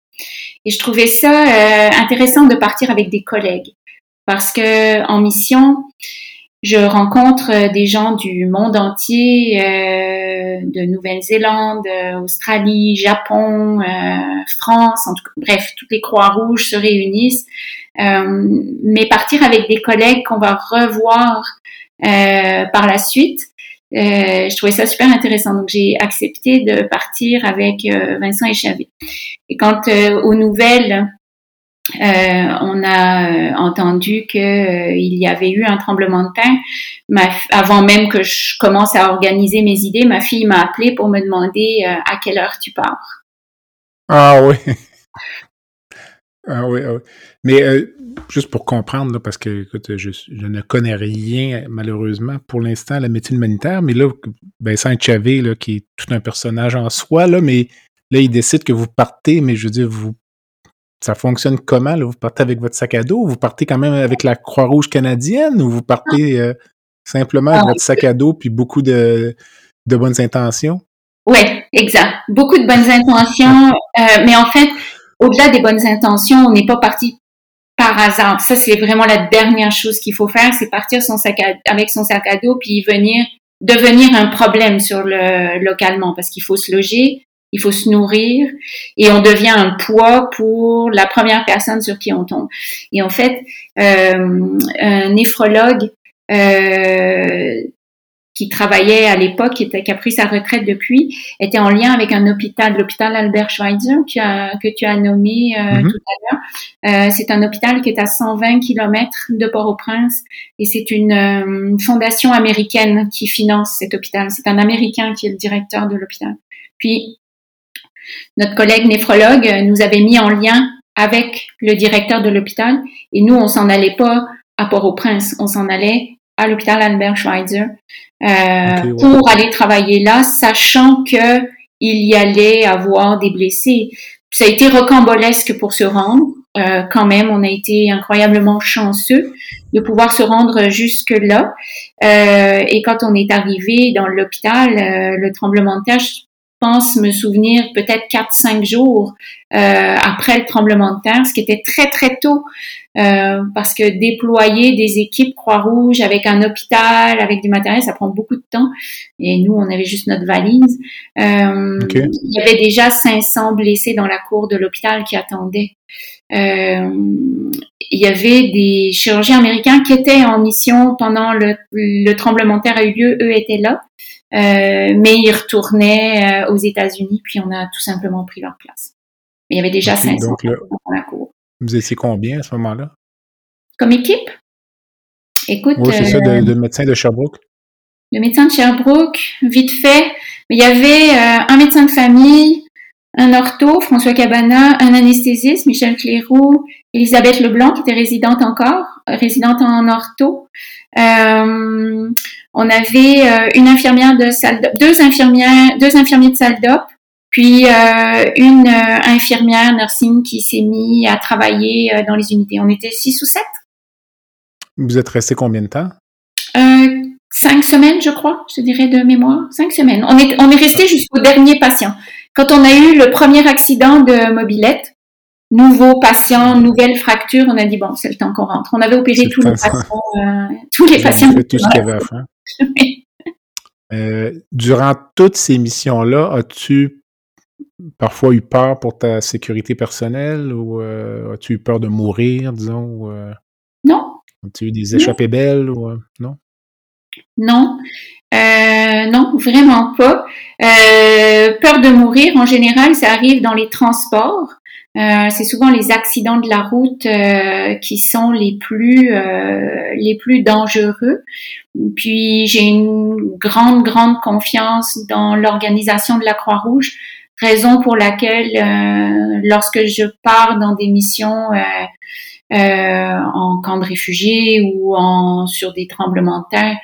Et je trouvais ça euh, intéressant de partir avec des collègues parce que en mission, je rencontre euh, des gens du monde entier, euh, de Nouvelle-Zélande, euh, Australie, Japon, France, en tout bref, toutes les Croix-Rouges se réunissent. mais partir avec des collègues qu'on va revoir par la suite, je trouvais ça super intéressant. Donc j'ai accepté de partir avec Vincent Échavé. Et quand aux nouvelles euh, on a euh, entendu qu'il euh, y avait eu un tremblement de terre. avant même que je commence à organiser mes idées, ma fille m'a appelé pour me demander à quelle heure tu pars. Ah oui. Ah oui, ah oui. Mais juste pour comprendre, parce que écoute, je, ne connais rien malheureusement pour l'instant à la médecine humanitaire, mais là, Vincent Chavé, là, qui est tout un personnage en soi, là, mais là, il décide que vous partez, mais je veux dire, vous ça fonctionne comment? Là? Vous partez avec votre sac à dos? Vous partez quand même avec la Croix-Rouge canadienne ou vous partez euh, simplement avec ah. votre sac à dos puis beaucoup de, de bonnes intentions? Oui, exact. Beaucoup de bonnes intentions. Euh, mais en fait, au-delà des bonnes intentions, on n'est pas parti par hasard. Ça, c'est vraiment la dernière chose qu'il faut faire, c'est partir son sac avec son sac à dos puis venir devenir un problème sur le localement parce qu'il faut se loger, il faut se nourrir et on devient un poids pour la première personne sur qui on tombe. Et en fait, euh, un néphrologue euh, qui travaillait à l'époque, qui, qui, a pris sa retraite depuis, était en lien avec un hôpital, l'hôpital Albert Schweitzer, que tu as nommé euh, mm-hmm. tout à l'heure. Euh, c'est un hôpital qui est à 120 kilomètres de Port-au-Prince et c'est une, euh, une, fondation américaine qui finance cet hôpital. C'est un Américain qui est le directeur de l'hôpital. Puis notre collègue néphrologue nous avait mis en lien avec le directeur de l'hôpital et nous, on s'en allait pas à Port-au-Prince, on s'en allait à l'hôpital Albert Schweitzer euh, pour aller travailler là, sachant que il y allait avoir des blessés. Ça a été rocambolesque pour se rendre. Euh, quand même, on a été incroyablement chanceux de pouvoir se rendre jusque là. Euh, et quand on est arrivé dans l'hôpital, euh, le tremblement de terre, pense me souvenir peut-être 4-5 jours euh, après le tremblement de terre, ce qui était très très tôt, euh, parce que déployer des équipes Croix-Rouge avec un hôpital, avec du matériel, ça prend beaucoup de temps. Et nous, on avait juste notre valise. Euh, Il y avait déjà 500 blessés dans la cour de l'hôpital qui attendaient. Il y avait des chirurgiens américains qui étaient en mission pendant le, le tremblement de terre a eu lieu. Eux étaient là. Euh, mais ils retournaient euh, aux États-Unis, puis on a tout simplement pris leur place. Mais il y avait déjà okay, 500 dans la cour. Vous étiez combien à ce moment-là? Comme équipe? Écoute. Oui, c'est ça, de, euh, de, médecins de Sherbrooke. De médecins de Sherbrooke, vite fait. Il y avait euh, un médecin de famille, un ortho, François Cabana, un anesthésiste, Michel Cléroux, Elisabeth Leblanc, qui était résidente encore, résidente en ortho. Euh, on avait euh, une infirmière de salle deux infirmières, deux infirmiers de salle d'op, puis euh, une euh, infirmière nursing qui s'est mis à travailler dans les unités. On était six ou sept. Vous êtes resté combien de temps? cinq semaines, je crois, je dirais de mémoire. Cinq semaines. On est, on est resté jusqu'au dernier patient. Quand on a eu le premier accident de mobilette, nouveau patient, nouvelle fracture, on a dit bon, c'est le temps qu'on rentre. On avait opéré tous les patients, tous les patients. tout ce qu'il y avait à faire. Euh, durant toutes ces missions-là, as-tu parfois eu peur pour ta sécurité personnelle ou euh, as-tu eu peur de mourir, disons? Euh? non. As-tu eu des échappées belles ou non? Non. non, vraiment pas. peur de mourir, en général, ça arrive dans les transports. Euh, c'est souvent les accidents de la route euh, qui sont les plus euh, les plus dangereux. Puis j'ai une grande grande confiance dans l'organisation de la Croix-Rouge, raison pour laquelle lorsque je pars dans des missions en camp de réfugiés ou en sur des tremblements de terre,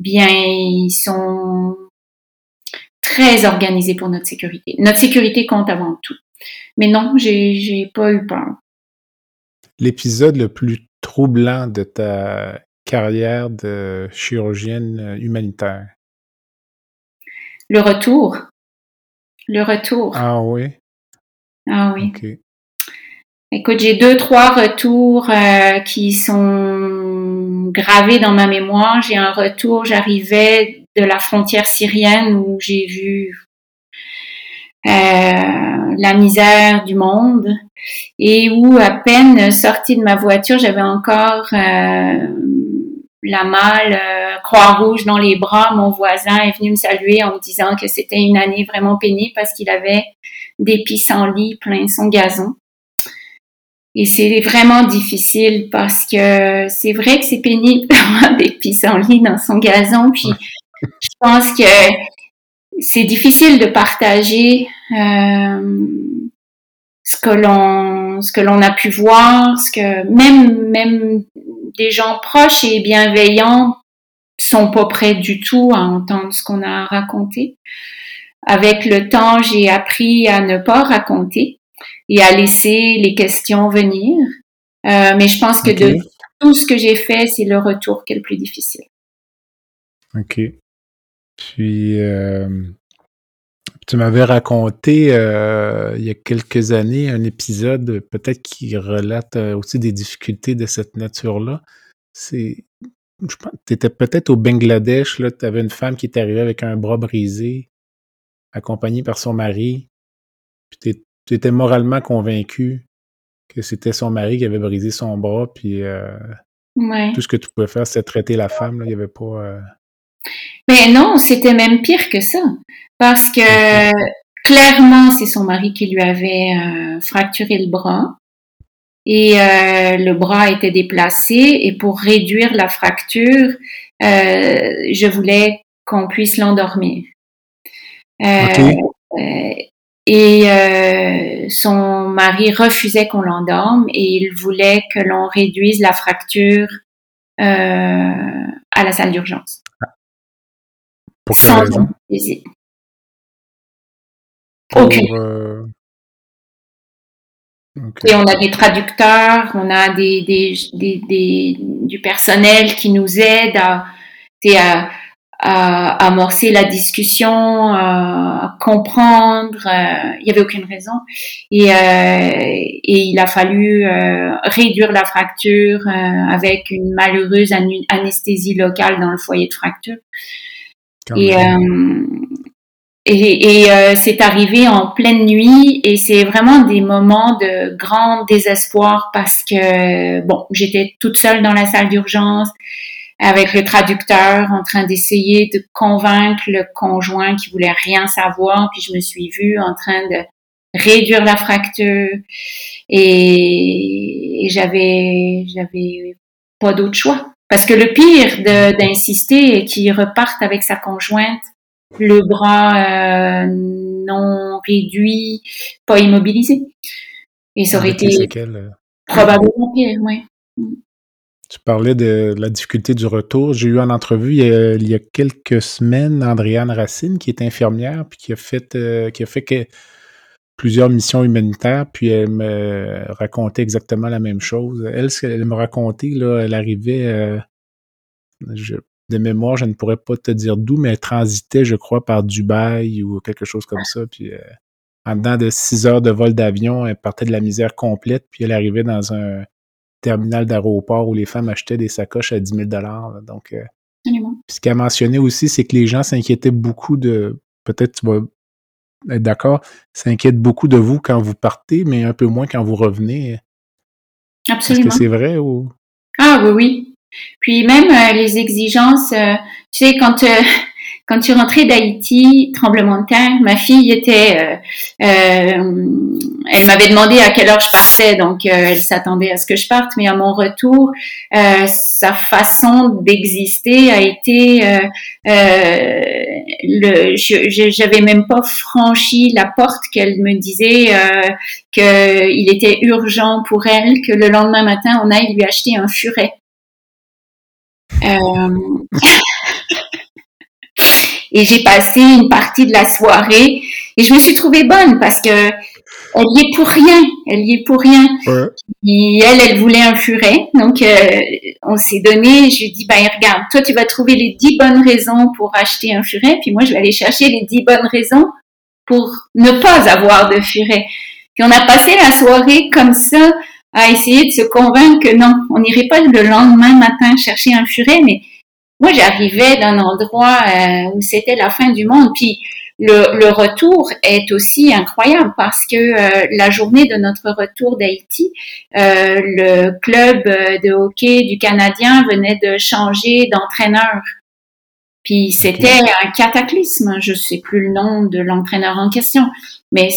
bien ils sont très organisés pour notre sécurité. Notre sécurité compte avant tout. Mais non, j'ai pas eu peur. L'épisode le plus troublant de ta carrière de chirurgienne humanitaire? Le retour. Le retour. Ah oui? Ah oui. Écoute, j'ai deux, trois retours euh, qui sont gravés dans ma mémoire. J'ai un retour, j'arrivais de la frontière syrienne où j'ai vu euh, la misère du monde et où à peine sortie de ma voiture, j'avais encore euh, la malle euh, Croix-Rouge dans les bras. Mon voisin est venu me saluer en me disant que c'était une année vraiment pénible parce qu'il avait des pissenlits plein son gazon. Et c'est vraiment difficile parce que c'est vrai que c'est pénible [laughs] d'avoir des pissenlits dans son gazon. Puis je pense que c'est difficile de partager euh, ce que l'on ce que l'on a pu voir, ce que même même des gens proches et bienveillants sont pas prêts du tout à entendre ce qu'on a raconté. Avec le temps, j'ai appris à ne pas raconter et à laisser les questions venir. Euh, mais je pense que de tout ce que j'ai fait, c'est le retour qui est le plus difficile. OK. Puis, euh, tu m'avais raconté euh, il y a quelques années un épisode peut-être qui relate aussi des difficultés de cette nature-là. C'est, tu étais peut-être au Bangladesh, là, tu avais une femme qui est arrivée avec un bras brisé, accompagnée par son mari. Puis tu étais moralement convaincu que c'était son mari qui avait brisé son bras, puis euh, tout ce que tu pouvais faire, c'était traiter la femme. Il n'y avait pas. Euh Mais non, c'était même pire que ça. Parce que clairement, c'est son mari qui lui avait euh, fracturé le bras. Et le bras était déplacé. Et pour réduire la fracture, je voulais qu'on puisse l'endormir. Et euh, son mari refusait qu'on l'endorme et il voulait que l'on réduise la fracture euh, à la salle d'urgence. Pour quelle raison? Aucune. Euh, et on a des traducteurs, on a des, des, des, des du personnel qui nous aide à, à, à, amorcer la discussion, à comprendre. Euh, il n'y avait aucune raison. Et, euh, et il a fallu euh, réduire la fracture avec une malheureuse anesthésie locale dans le foyer de fracture. Et, et, et c'est arrivé en pleine nuit et c'est vraiment des moments de grand désespoir parce que, bon, j'étais toute seule dans la salle d'urgence avec le traducteur en train d'essayer de convaincre le conjoint qui voulait rien savoir. Puis je me suis vue en train de réduire la fracture et, j'avais j'avais pas d'autre choix. Parce que le pire d'insister est qu'il reparte avec sa conjointe, le bras euh, non réduit, pas immobilisé. Et ça aurait été euh, probablement pire, oui. Tu parlais de la difficulté du retour. J'ai eu en entrevue il y, a, quelques semaines Andréane Racine, qui est infirmière, puis qui a fait, euh, qui a fait que plusieurs missions humanitaires, puis elle me racontait exactement la même chose. Elle, ce qu'elle me racontait, là, elle arrivait euh, de mémoire, je ne pourrais pas te dire d'où, mais elle transitait, je crois, par Dubaï ou quelque chose comme ça. Puis euh, en dedans de six heures de vol d'avion, elle partait de la misère complète, puis elle arrivait dans un terminal d'aéroport où les femmes achetaient des sacoches à 10 000 Donc, euh, ce qu'elle a mentionné aussi, c'est que les gens s'inquiétaient beaucoup de, peut-être tu vas être d'accord, s'inquiètent beaucoup de vous quand vous partez, mais un peu moins quand vous revenez. Absolument. Est-ce que c'est vrai ou? Ah oui, oui. Puis même euh, les exigences, euh, tu sais, quand quand tu rentrais d'Haïti, tremblement de terre, ma fille était, euh, euh, elle m'avait demandé à quelle heure je partais, donc euh, elle s'attendait à ce que je parte, mais à mon retour, sa façon d'exister a été, le, j'avais même pas franchi la porte qu'elle me disait qu'il était urgent pour elle que le lendemain matin on aille lui acheter un furet. [laughs] Et j'ai passé une partie de la soirée et je me suis trouvée bonne parce que elle y est pour rien. Elle y est pour rien. Et elle, elle voulait un furet. Donc, euh, on s'est donné. Je lui ai dit, ben, regarde, toi, tu vas trouver les dix bonnes raisons pour acheter un furet. Puis moi, je vais aller chercher les dix bonnes raisons pour ne pas avoir de furet. Puis on a passé la soirée comme ça à essayer de se convaincre que non, on n'irait pas le lendemain matin chercher un furet, mais moi j'arrivais d'un endroit euh, où c'était la fin du monde. Puis le, retour est aussi incroyable parce que euh, la journée de notre retour d'Haïti, euh, le club de hockey du Canadien venait de changer d'entraîneur. Puis c'était un cataclysme. Je sais plus le nom de l'entraîneur en question, mais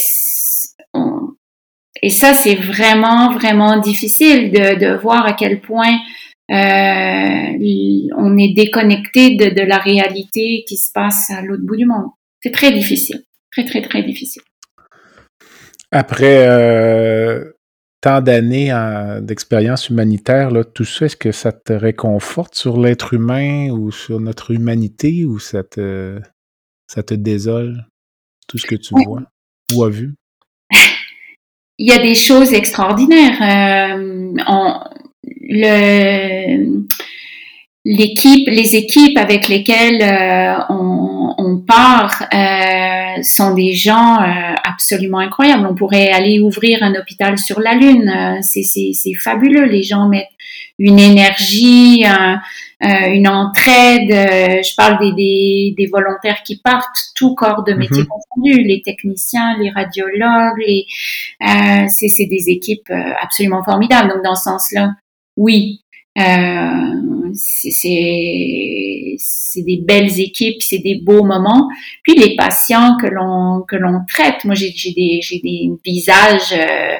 et ça c'est vraiment vraiment difficile de, de voir à quel point euh, on est déconnecté de, de la réalité qui se passe à l'autre bout du monde. C'est très difficile, très très très difficile. Après euh, tant d'années d'expérience humanitaire, là, tout ça, est-ce que ça te réconforte sur l'être humain ou sur notre humanité ou ça te, ça te désole, tout ce que tu vois ou as vu? [laughs] Il y a des choses extraordinaires. Euh, on, le, l'équipe, les équipes avec lesquelles euh, on, on, part euh, sont des gens euh, absolument incroyables. On pourrait aller ouvrir un hôpital sur la Lune. Euh, c'est, c'est, c'est fabuleux. Les gens mettent une énergie, une entraide. je parle des, des, des, volontaires qui partent, tout corps de métier mm confondu, les techniciens, les radiologues. Les, c'est, c'est des équipes absolument formidables. Donc dans ce sens-là, oui, euh, c'est des belles équipes, c'est des beaux moments. Puis les patients que l'on que l'on traite, moi j'ai des j'ai des visages euh,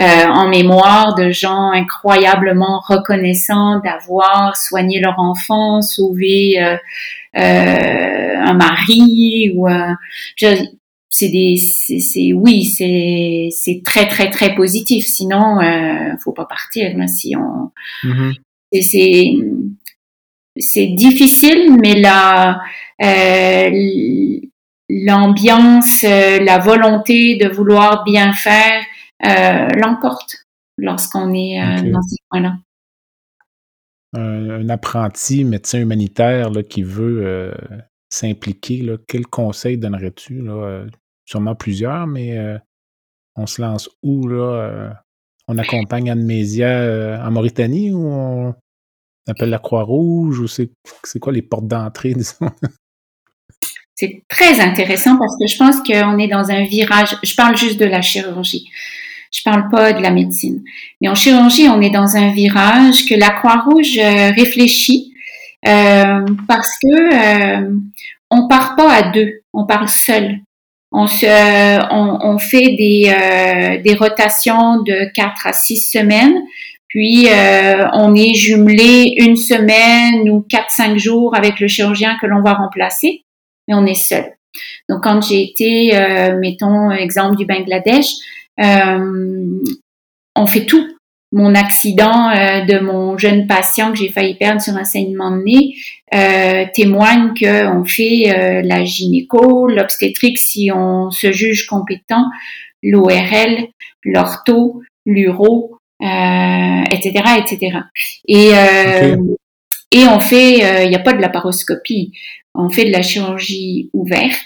euh, en mémoire de gens incroyablement reconnaissants d'avoir soigné leur enfant, sauvé euh, un mari ou c'est des c'est oui c'est c'est très très très positif sinon euh, faut pas partir si on mm-hmm c'est c'est difficile, mais la euh, l'ambiance, euh, la volonté de vouloir bien faire euh, l'emporte lorsqu'on est euh, dans ces points-là. Un, apprenti médecin humanitaire là, qui veut s'impliquer, quel conseil donnerais-tu? Sûrement plusieurs, mais on se lance où là? on accompagne Anne-Mésia euh, en Mauritanie ou on appelle la Croix-Rouge ou c'est quoi les portes d'entrée, [laughs] disons? C'est très intéressant parce que je pense qu'on est dans un virage. Je parle juste de la chirurgie. Je parle pas de la médecine. Mais en chirurgie, on est dans un virage que la Croix-Rouge euh, réfléchit euh, parce que euh, on part pas à deux, on part seul on, se, on, on fait des, euh, des rotations de 4 à 6 semaines. Puis, euh, on est jumelé une semaine ou 4-5 jours avec le chirurgien que l'on va remplacer, mais on est seul. Donc, quand j'ai été, euh, mettons, exemple du Bangladesh, on fait tout mon accident euh, de mon jeune patient que j'ai failli perdre sur un saignement de nez euh, témoigne qu'on fait euh, la gynéco, l'obstétrique si on se juge compétent, l'ORL, l'ortho, l'uro, etc., etc. Et et on fait, il n'y a pas de laparoscopie, on fait de la chirurgie ouverte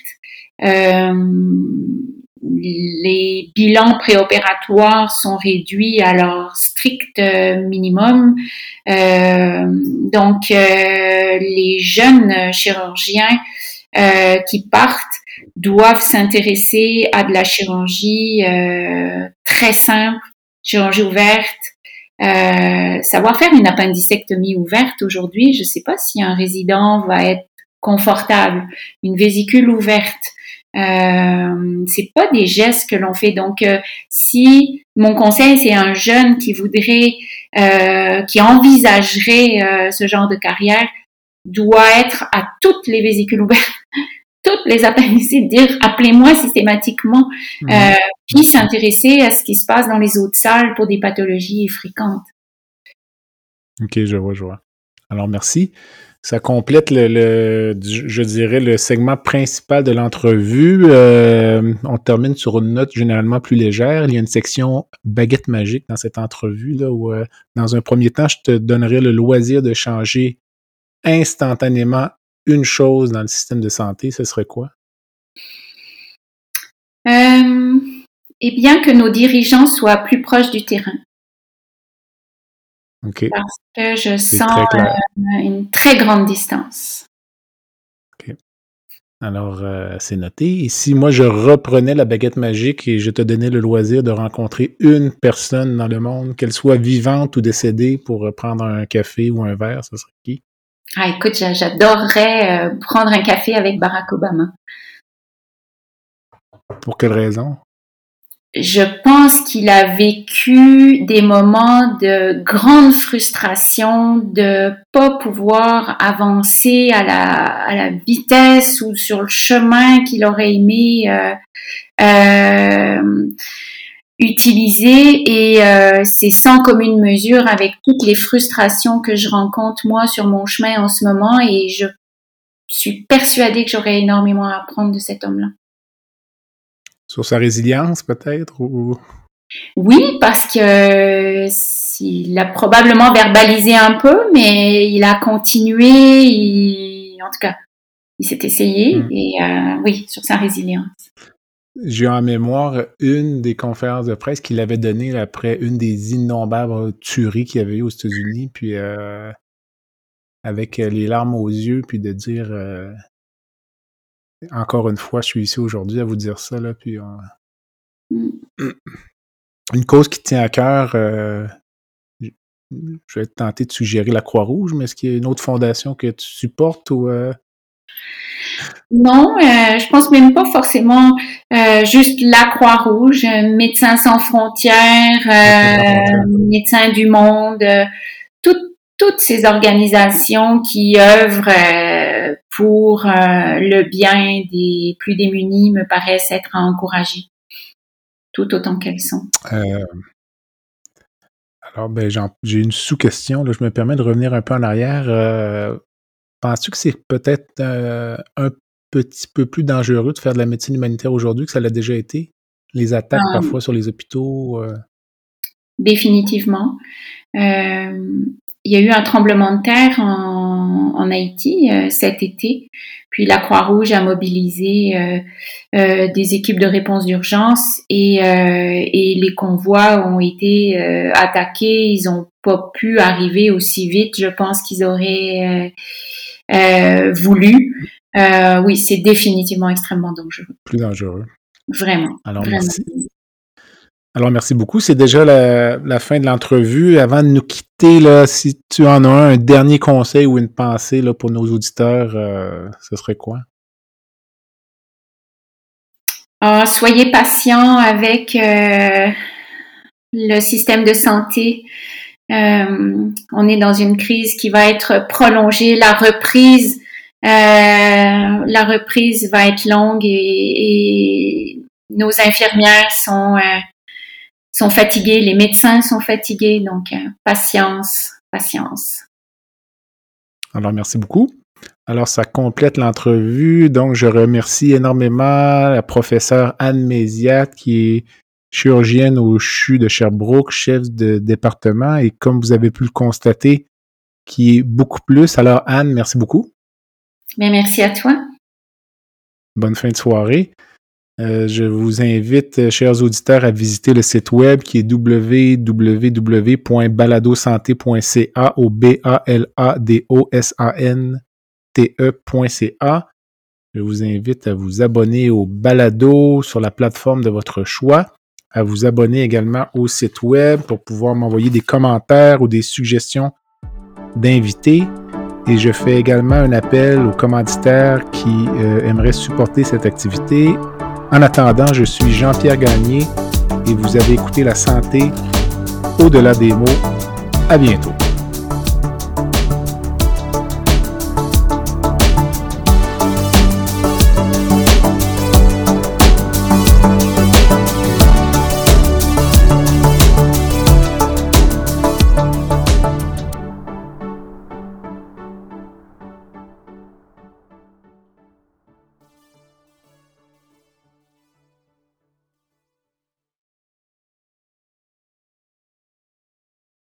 les bilans préopératoires sont réduits à leur strict euh, minimum. Euh, donc, euh, les jeunes chirurgiens qui partent doivent s'intéresser à de la chirurgie très simple, chirurgie ouverte, savoir faire une appendicectomie ouverte aujourd'hui. Je ne sais pas si un résident va être confortable. Une vésicule ouverte, euh, c'est pas des gestes que l'on fait. Donc, euh, si mon conseil, c'est un jeune qui voudrait, euh, qui envisagerait euh, ce genre de carrière, doit être à toutes les vésicules ouvertes, [laughs] toutes les appendicites, dire appelez-moi systématiquement, mmh. puis s'intéresser à ce qui se passe dans les autres salles pour des pathologies fréquentes. Ok, je vois, je vois. Alors, merci. Ça complète le, je dirais, le segment principal de l'entrevue. Euh, on termine sur une note généralement plus légère. Il y a une section baguette magique dans cette entrevue là où, euh, dans un premier temps, je te donnerai le loisir de changer instantanément une chose dans le système de santé. Ce serait quoi? Et bien que nos dirigeants soient plus proches du terrain. Parce que je sens une très grande distance. Alors, euh, c'est noté. Et si moi, je reprenais la baguette magique et je te donnais le loisir de rencontrer une personne dans le monde, qu'elle soit vivante ou décédée, pour prendre un café ou un verre, ce serait qui? Ah, écoute, j'adorerais euh, prendre un café avec Barack Obama. Pour quelle raison? Je pense qu'il a vécu des moments de grande frustration de pas pouvoir avancer à la, à la vitesse ou sur le chemin qu'il aurait aimé euh, euh, utiliser et euh, c'est sans commune mesure avec toutes les frustrations que je rencontre moi sur mon chemin en ce moment et je suis persuadée que j'aurais énormément à apprendre de cet homme-là. Sur sa résilience, peut-être? Ou... Oui, parce que il a probablement verbalisé un peu, mais il a continué. en tout cas, il s'est essayé. Hmm. Et euh, oui, sur sa résilience. J'ai en mémoire une des conférences de presse qu'il avait données après une des innombrables tueries qu'il y avait eu aux États-Unis, puis euh, avec les larmes aux yeux, puis de dire euh, encore une fois, je suis ici aujourd'hui à vous dire ça, là, puis mm. une cause qui tient à cœur, euh, je vais être tenté de suggérer la Croix-Rouge, mais est-ce qu'il y a une autre fondation que tu supportes ou euh? Non, euh, je pense même pas forcément juste la Croix-Rouge, Médecins sans frontières, Médecins du monde, toutes ces organisations qui œuvrent pour euh, le bien des plus démunis me paraissent être à encourager, tout autant qu'elles sont. Euh, alors, ben, j'ai une sous-question. Je me permets de revenir un peu en arrière. Euh, penses-tu que c'est peut-être un petit peu plus dangereux de faire de la médecine humanitaire aujourd'hui que ça l'a déjà été? Les attaques parfois sur les hôpitaux? Définitivement. Il y a eu un tremblement de terre en, en Haïti euh, cet été, puis la Croix-Rouge a mobilisé euh, euh, des équipes de réponse d'urgence et, et, les convois ont été attaqués. Ils n'ont pas pu arriver aussi vite, je pense qu'ils auraient voulu. oui, c'est définitivement extrêmement dangereux. Plus dangereux. Vraiment. Alors, Merci. Alors, merci beaucoup. C'est déjà la, fin de l'entrevue. Avant de nous quitter, là, si tu en as un, dernier conseil ou une pensée là, pour nos auditeurs, euh, ce serait quoi? Ah, soyez patient avec euh, le système de santé. Euh, on est dans une crise qui va être prolongée. La reprise, la reprise va être longue et, et nos infirmières sont sont fatigués, les médecins sont fatigués, donc euh, patience, patience. Alors, merci beaucoup. Alors, ça complète l'entrevue. Donc, je remercie énormément la professeure Anne Méziat, qui est chirurgienne au CHU de Sherbrooke, chef de département, et comme vous avez pu le constater, qui est beaucoup plus. Alors, Anne, merci beaucoup. Mais merci à toi. Bonne fin de soirée. Euh, je vous invite, euh, chers auditeurs, à visiter le site web qui est www.baladosanté.ca au B-A-L-A-D-O-S-A-N-T-E.ca. Je vous invite à vous abonner au balado sur la plateforme de votre choix, à vous abonner également au site web pour pouvoir m'envoyer des commentaires ou des suggestions d'invités. Et je fais également un appel aux commanditaires qui euh, aimeraient supporter cette activité en attendant, je suis Jean-Pierre Gagné et vous avez écouté La santé au-delà des mots. À bientôt.